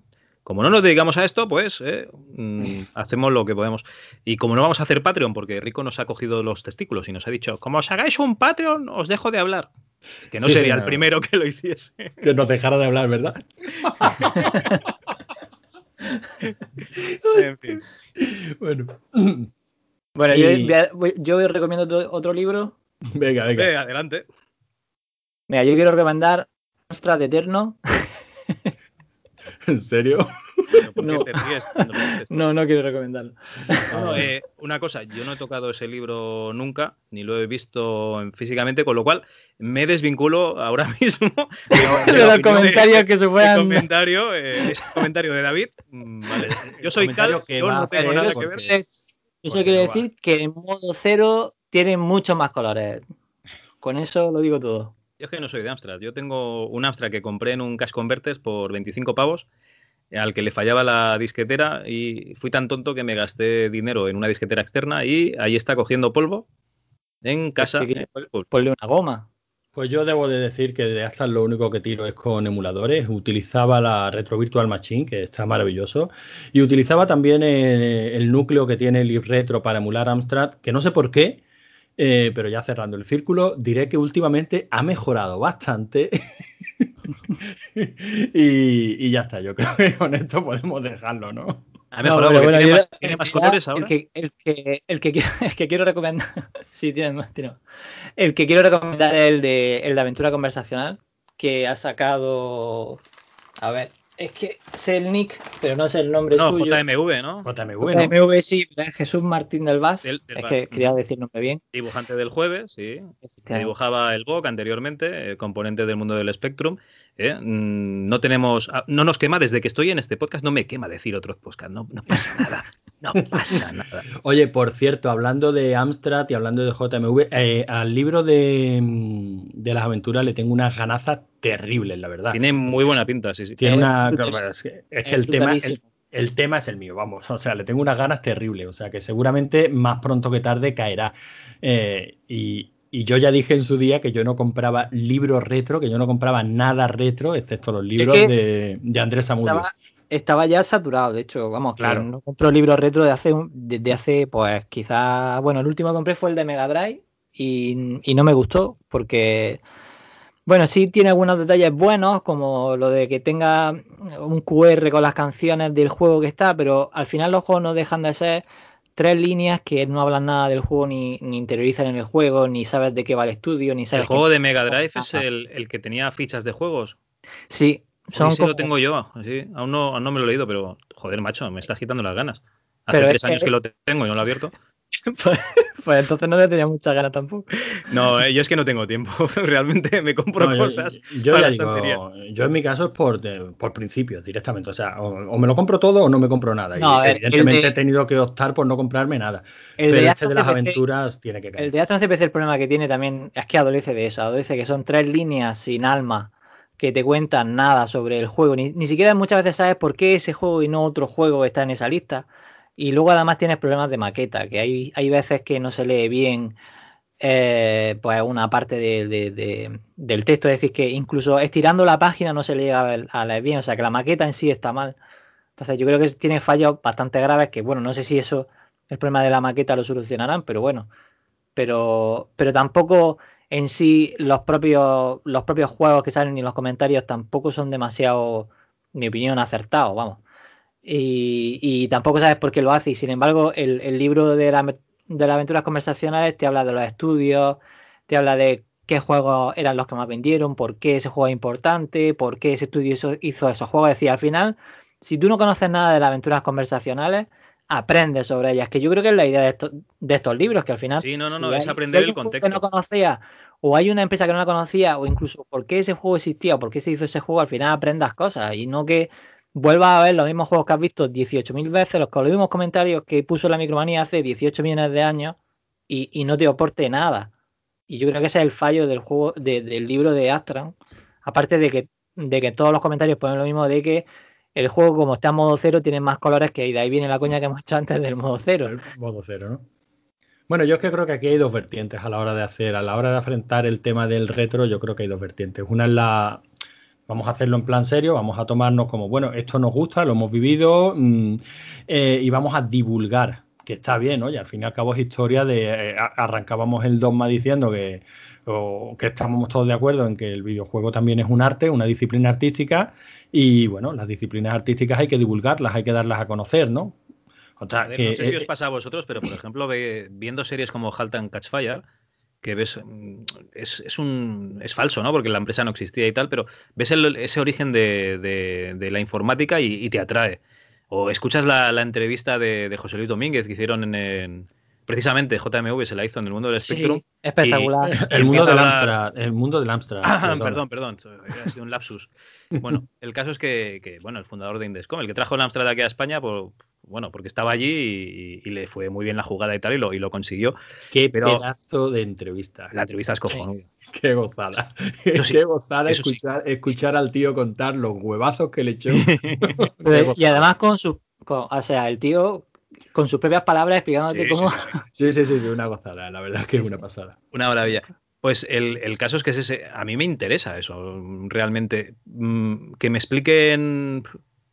Speaker 3: como no nos dedicamos a esto, pues eh, mm, hacemos lo que podemos. Y como no vamos a hacer Patreon, porque Rico nos ha cogido los testículos y nos ha dicho, como os hagáis un Patreon, os dejo de hablar. Que no sería el primero que lo hiciese.
Speaker 1: Que nos dejara de hablar, ¿verdad?
Speaker 3: en fin.
Speaker 2: Bueno. Bueno, yo, recomiendo otro libro.
Speaker 1: Venga, venga.
Speaker 3: adelante.
Speaker 2: Mira, yo quiero recomendar Astra de Eterno.
Speaker 1: ¿En serio?
Speaker 2: no. no, quiero recomendarlo.
Speaker 3: Eh, una cosa, yo no he tocado ese libro nunca, ni lo he visto físicamente, con lo cual me desvinculo ahora mismo
Speaker 2: de, los comentarios que se puedan.
Speaker 3: comentario, eh, ese comentario de David. Mm, yo soy Cal, que yo no tengo nada que ver.
Speaker 2: Eso quiere decir que en modo cero tiene muchos más colores. Con eso lo digo todo.
Speaker 3: Yo es que no soy de Amstrad. Yo tengo un Amstrad que compré en un Cash Converters por 25 pavos al que le fallaba la disquetera y fui tan tonto que me gasté dinero en una disquetera externa y ahí está cogiendo polvo en pues casa.
Speaker 2: Ponle una goma.
Speaker 1: Pues yo debo de decir que de hasta lo único que tiro es con emuladores. Utilizaba la Retro Virtual Machine, que está maravilloso. Y utilizaba también el, núcleo que tiene el Retro para emular Amstrad, que no sé por qué, eh, pero ya cerrando el círculo, diré que últimamente ha mejorado bastante y, ya está, yo creo que con esto podemos dejarlo, ¿no?
Speaker 3: Ha mejorado bueno, tiene, más, colores ahora.
Speaker 2: El que, el, que, quiero recomendar, sí, tiene más, El que quiero recomendar es el de, el de aventura conversacional, que ha sacado, a ver, es que sé el nick, pero no sé el nombre
Speaker 3: no,
Speaker 2: suyo.
Speaker 3: JMV, ¿no?
Speaker 1: JMV,
Speaker 2: ¿no? JMV sí, Jesús Martín del Vaz. es que quería decir nombre bien.
Speaker 3: Dibujante del jueves, sí. dibujaba el BOC anteriormente, eh, componente del mundo del Spectrum. ¿Eh? Mm, no tenemos, ah, no nos quema desde que estoy en este podcast, no me quema decir otros podcasts, no, no pasa nada, no pasa nada.
Speaker 1: Oye, por cierto, hablando de Amstrad y hablando de JMV, eh, al libro de, mm, de, las aventuras le tengo unas ganazas terribles, la verdad.
Speaker 3: Tiene muy buena pinta, sí, sí.
Speaker 1: Tiene una, es que, el tema, el, tema es el mío, vamos, o sea, le tengo unas ganas terribles, o sea, que seguramente más pronto que tarde caerá. Eh, y, y yo ya dije en su día que yo no compraba libros retro, que yo no compraba nada retro, excepto los libros de, de, Andrés Samudio.
Speaker 2: Estaba, ya saturado, de hecho, vamos, claro. no compro libros retro de hace, desde hace, pues quizás, bueno, el último que compré fue el de Mega Drive y, y no me gustó porque, bueno, sí tiene algunos detalles buenos, como lo de que tenga un QR con las canciones del juego que está, pero al final los juegos no dejan de ser tres líneas que no hablan nada del juego, ni, ni, interiorizan en el juego, ni sabes de qué va el estudio, ni sabes.
Speaker 3: ¿El juego de Mega Drive es el, el, que tenía fichas de juegos?
Speaker 2: Sí,
Speaker 3: son. Sí, lo tengo yo, sí. Aún, no, aún no me lo he leído, pero joder, macho, me está quitando las ganas. Hace pero tres años que lo tengo y no lo he abierto.
Speaker 2: Pues, pues, entonces no le tenía mucha ganas tampoco.
Speaker 3: No, eh, yo es que no tengo tiempo. Realmente me compro cosas.
Speaker 1: Yo, ya digo, yo en mi caso es por, por principios directamente. O sea, o, me lo compro todo o no me compro nada. y evidentemente he tenido que optar por no comprarme nada. El Pero de este de las aventuras tiene que caer.
Speaker 2: El de Astro CPC el problema que tiene también es que adolece de eso. Adolece que son tres líneas sin alma que te cuentan nada sobre el juego. Ni, ni siquiera muchas veces sabes por qué ese juego y no otro juego está en esa lista. Y luego además tienes problemas de maqueta, que hay, hay veces que no se lee bien eh, pues una parte de, del texto, es decir, que incluso estirando la página no se le llega a leer bien, o sea que la maqueta en sí está mal. Entonces yo creo que tiene fallos bastante graves que, bueno, no sé si eso, el problema de la maqueta lo solucionarán, pero bueno, pero, pero tampoco en sí los propios, los propios juegos que salen y los comentarios tampoco son demasiado, mi opinión, acertados, vamos y, tampoco sabes por qué lo hace. Y sin embargo, el, libro de, la, de las aventuras conversacionales te habla de los estudios, te habla de qué juegos eran los que más vendieron, por qué ese juego es importante, por qué ese estudio hizo, esos juegos. Es decir, al final, si tú no conoces nada de las aventuras conversacionales, aprendes sobre ellas, que yo creo que es la idea de, de estos libros, que al final...
Speaker 3: Sí, no, no, no, es aprender el contexto.
Speaker 2: Que no conocía, o hay una empresa que no la conocía, o incluso por qué ese juego existía, o por qué se hizo ese juego, al final aprendas cosas, y no que vuelvas a ver los mismos juegos que has visto 18.000 veces, los, los mismos comentarios que puso la micromanía hace 18 millones de años y, no te aporte nada. Y yo creo que ese es el fallo del juego, del libro de Astran. Aparte de que, de que todos los comentarios ponen lo mismo de que el juego, como está en modo cero, tiene más colores que ahí. De ahí viene la coña que hemos hecho antes del modo cero.
Speaker 1: Modo cero, ¿no? Bueno, yo es que creo que aquí hay dos vertientes a la hora de hacer, a la hora de afrontar el tema del retro, yo creo que hay dos vertientes. Una es la, Vamos a hacerlo en plan serio, vamos a tomarnos como, bueno, esto nos gusta, lo hemos vivido mm, eh, y vamos a divulgar, que está bien, ¿no? Y al fin y al cabo es historia de, eh, arrancábamos el dogma diciendo que, que estamos todos de acuerdo en que el videojuego también es un arte, una disciplina artística y bueno, las disciplinas artísticas hay que divulgarlas, hay que darlas a conocer, ¿no?
Speaker 3: no sé si os pasa a vosotros, pero por ejemplo, viendo series como Halt and Catch Fire, que ves, mm, es, un, es falso, ¿no? Porque la empresa no existía y tal, pero ves ese origen de, la informática y, te atrae. O escuchas la, entrevista de, José Luis Domínguez que hicieron en, precisamente JMV se la hizo en el mundo del Spectrum.
Speaker 2: espectacular.
Speaker 1: el, mundo del Amstrad, el mundo del Amstrad.
Speaker 3: perdón, perdón, ha sido un lapsus. Bueno, el caso es que, bueno, el fundador de Indescom, el que trajo el Amstrad aquí a España, por, bueno, porque estaba allí y, le fue muy bien la jugada y tal, y lo, y lo consiguió.
Speaker 1: Qué pedazo de entrevista.
Speaker 3: La entrevista es cojonuda.
Speaker 1: Qué gozada. Qué gozada escuchar, escuchar al tío contar los huevazos que le echó.
Speaker 2: y además con su. o sea, el tío con sus propias palabras explicándote cómo.
Speaker 1: Sí sí, sí, sí, una gozada. La verdad que es una pasada.
Speaker 3: Una maravilla. Pues el, el, caso es que es ese, a mí me interesa eso, realmente. Mm, que me expliquen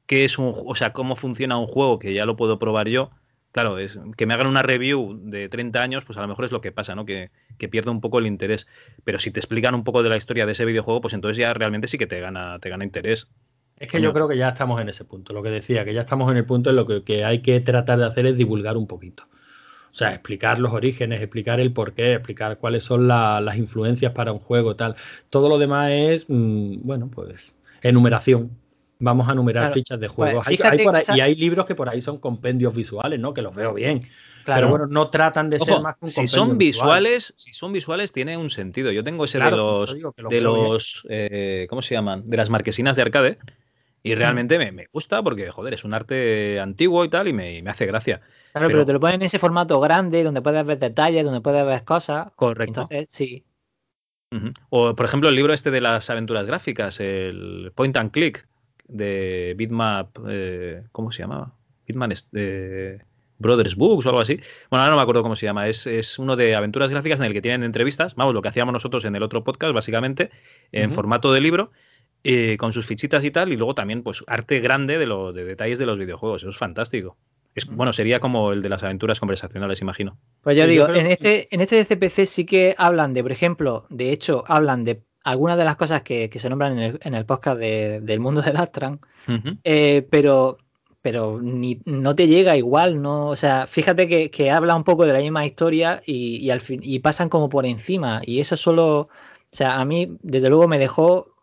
Speaker 3: qué es un, o sea, cómo funciona un juego, que ya lo puedo probar yo. Claro, es, que me hagan una review de 30 años, pues a lo mejor es lo que pasa, ¿no? Que, que pierde un poco el interés. Pero si te explican un poco de la historia de ese videojuego, pues entonces ya realmente sí que te gana, te gana interés.
Speaker 1: Es que yo creo que ya estamos en ese punto, lo que decía, que ya estamos en el punto en lo que, hay que tratar de hacer es divulgar un poquito. O sea, explicar los orígenes, explicar el porqué, explicar cuáles son las influencias para un juego, tal. Todo lo demás es, mm, bueno, pues enumeración vamos a numerar fichas de juegos. Pues y hay libros que por ahí son compendios visuales, ¿no? Que los veo bien. Pero bueno, no tratan de ser más
Speaker 3: que un si son visuales, Si son visuales, tiene un sentido. Yo tengo ese de los, de los eh, ¿cómo se llaman? De las marquesinas de arcade. Y realmente me, gusta porque, joder, es un arte antiguo y tal, y me, hace gracia.
Speaker 2: Claro, pero, te lo ponen en ese formato grande, donde puedes ver detalles, donde puedes ver cosas.
Speaker 3: Correcto.
Speaker 2: Entonces, sí.
Speaker 3: O, por ejemplo, el libro este de las aventuras gráficas, el Point and Click, de Bitmap, eh, ¿cómo se llamaba? Bitman de Brothers Books o algo así. Bueno, ahora no me acuerdo cómo se llama. Es, uno de aventuras gráficas en el que tienen entrevistas, vamos, lo que hacíamos nosotros en el otro podcast, básicamente, en formato de libro, eh, con sus fichitas y tal, y luego también, pues, arte grande de, lo, de detalles de los videojuegos. Eso es fantástico. Es, bueno, sería como el de las aventuras conversacionales, imagino.
Speaker 2: Pues ya digo, en este, en este CPC sí que hablan de, por ejemplo, de hecho, hablan de algunas de las cosas que, se nombran en el, podcast del mundo del Astran, eh, pero pero ni, no te llega igual, ¿no? O sea, fíjate que, habla un poco de la misma historia y, al fin, y pasan como por encima. Y eso solo, o sea, a mí desde luego me dejó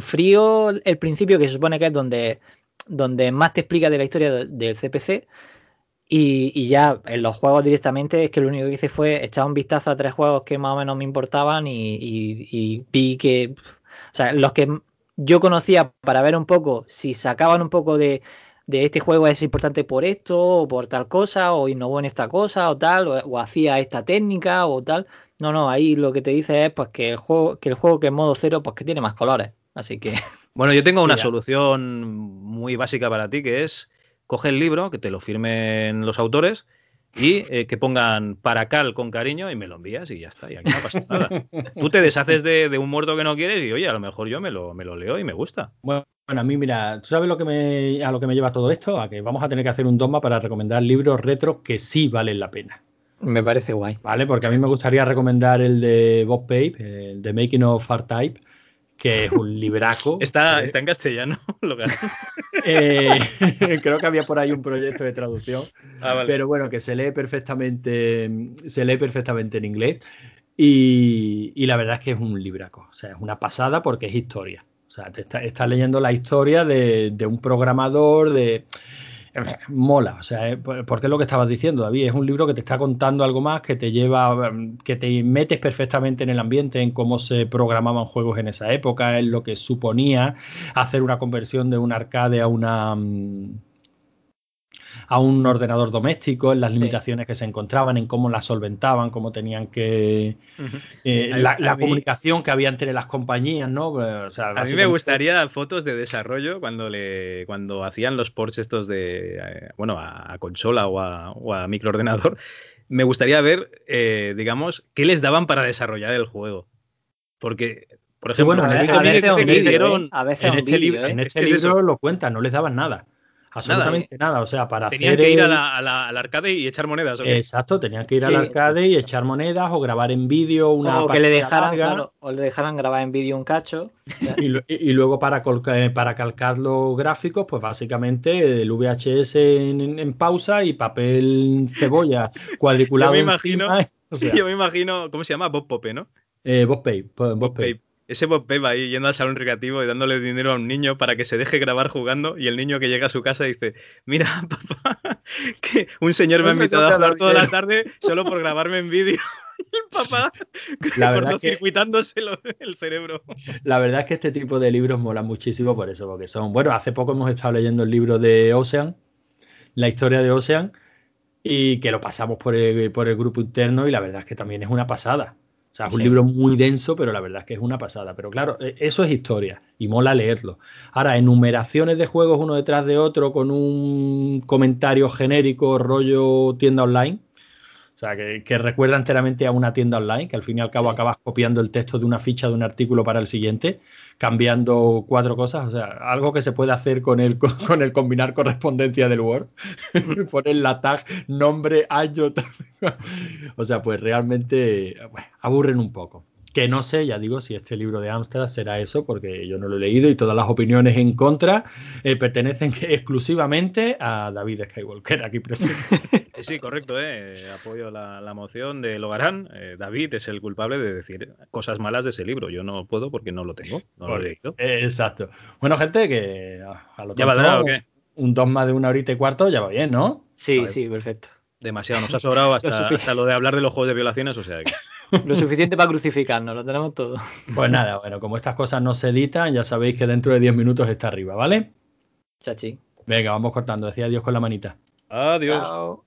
Speaker 2: frío el principio, que se supone que es donde, donde más te explica de la historia del CPC. Y, ya en los juegos directamente es que lo único que hice fue echar un vistazo a tres juegos que más o menos me importaban y, vi que, o sea, los que yo conocía para ver un poco si sacaban un poco de, de este juego es importante por esto o por tal cosa o innovó en esta cosa o tal o, hacía esta técnica o tal. No, no, ahí lo que te dice es pues que el juego que el juego que es modo cero pues que tiene más colores. Así que
Speaker 3: Bueno, yo tengo una solución muy básica para ti que es coge el libro, que te lo firmen los autores y eh, que pongan para cal con cariño y me lo envías y ya está, y aquí no pasa nada. Tú te deshaces de, un muerto que no quieres y oye, a lo mejor yo me lo, me lo leo y me gusta.
Speaker 1: Bueno, a mí, mira, ¿tú sabes lo que me, a lo que me lleva todo esto? A que vamos a tener que hacer un dogma para recomendar libros retro que sí valen la pena.
Speaker 2: Me parece guay.
Speaker 1: Vale, porque a mí me gustaría recomendar el de Bob Pape, el de Making of Art Type, que es un libraco.
Speaker 3: está, está en castellano.
Speaker 1: eh, creo que había por ahí un proyecto de traducción. Ah, pero bueno, que se lee perfectamente, se lee perfectamente en inglés. Y, y, la verdad es que es un libraco. O sea, es una pasada porque es historia. O sea, te estás está leyendo la historia de, de un programador, de mola, o sea, eh, porque es lo que estabas diciendo, David, es un libro que te está contando algo más, que te lleva, mm, que te metes perfectamente en el ambiente, en cómo se programaban juegos en esa época, en lo que suponía hacer una conversión de un arcade a una mm, a un ordenador doméstico, en las limitaciones que se encontraban, en cómo las solventaban, cómo tenían que... Eh, la, comunicación que había entre las compañías, ¿no?
Speaker 3: a mí me gustaría fotos de desarrollo cuando, le, cuando hacían los ports estos de, eh, bueno, a, consola o a, o microordenador. Me gustaría ver, eh, digamos, qué les daban para desarrollar el juego. Porque por ejemplo,
Speaker 1: bueno, a veces en este, libro, en este libro lo cuentan, no les daban nada. Absolutamente nada, O sea, para
Speaker 3: tenían que ir a la, al arcade y echar monedas.
Speaker 1: Exacto, tenían que ir al arcade y echar monedas o grabar en vídeo una.
Speaker 2: O que le dejaran, o le dejaran grabar en vídeo un cacho.
Speaker 1: y, luego para, eh, para calcar los gráficos, pues básicamente el VHS en, pausa y papel cebolla cuadriculado.
Speaker 3: yo me imagino, yo me imagino, ¿cómo se llama? Bob Pope, ¿no?
Speaker 1: Eh, Bob Pay. Bob,
Speaker 3: ese Bob Pepe ahí yendo al salón recreativo y dándole dinero a un niño para que se deje grabar jugando y el niño que llega a su casa dice, mira papá, que un señor me ha invitado a jugar toda la tarde solo por grabarme en vídeo. Y el papá cortocircuitándose el cerebro.
Speaker 1: La verdad es que este tipo de libros mola muchísimo por eso, porque son, bueno, hace poco hemos estado leyendo el libro de Ocean, la historia de Ocean, y que lo pasamos por el, por el grupo interno y la verdad es que también es una pasada. O sea, es un libro muy denso, pero la verdad es que es una pasada. Pero claro, e, eso es historia y mola leerlo. Ahora, enumeraciones de juegos uno detrás de otro con un comentario genérico, rollo tienda online. O sea, que, recuerda enteramente a una tienda online, que al fin y al cabo acabas copiando el texto de una ficha de un artículo para el siguiente, cambiando cuatro cosas. O sea, algo que se puede hacer con el, con el combinar correspondencia del Word. Poner la tag, nombre, año, o sea, pues realmente aburren un poco. Que no sé, ya digo, si este libro de Amstrad será eso, porque yo no lo he leído y todas las opiniones en contra eh, pertenecen exclusivamente a David Skywalker aquí presente.
Speaker 3: Sí, sí, correcto, ¿eh? apoyo la, la moción de Logarán. Eh, David es el culpable de decir cosas malas de ese libro. Yo no puedo porque no lo tengo, no lo he leído.
Speaker 1: Exacto. Bueno, gente, que a lo
Speaker 3: ¿Ya valdrá o qué?
Speaker 1: Un dos más de una horita y cuarto ya va bien, ¿no?
Speaker 2: Sí, sí, perfecto.
Speaker 3: Demasiado, nos ha sobrado hasta, hasta lo de hablar de los juegos de violaciones, o sea que...
Speaker 2: Lo suficiente para crucificarnos, lo tenemos todo.
Speaker 1: Pues nada, bueno, como estas cosas no se editan, ya sabéis que dentro de 10 minutos está arriba, ¿vale?
Speaker 2: Chachi.
Speaker 1: Venga, vamos cortando. Decía adiós con la manita.
Speaker 3: Adiós. Chao.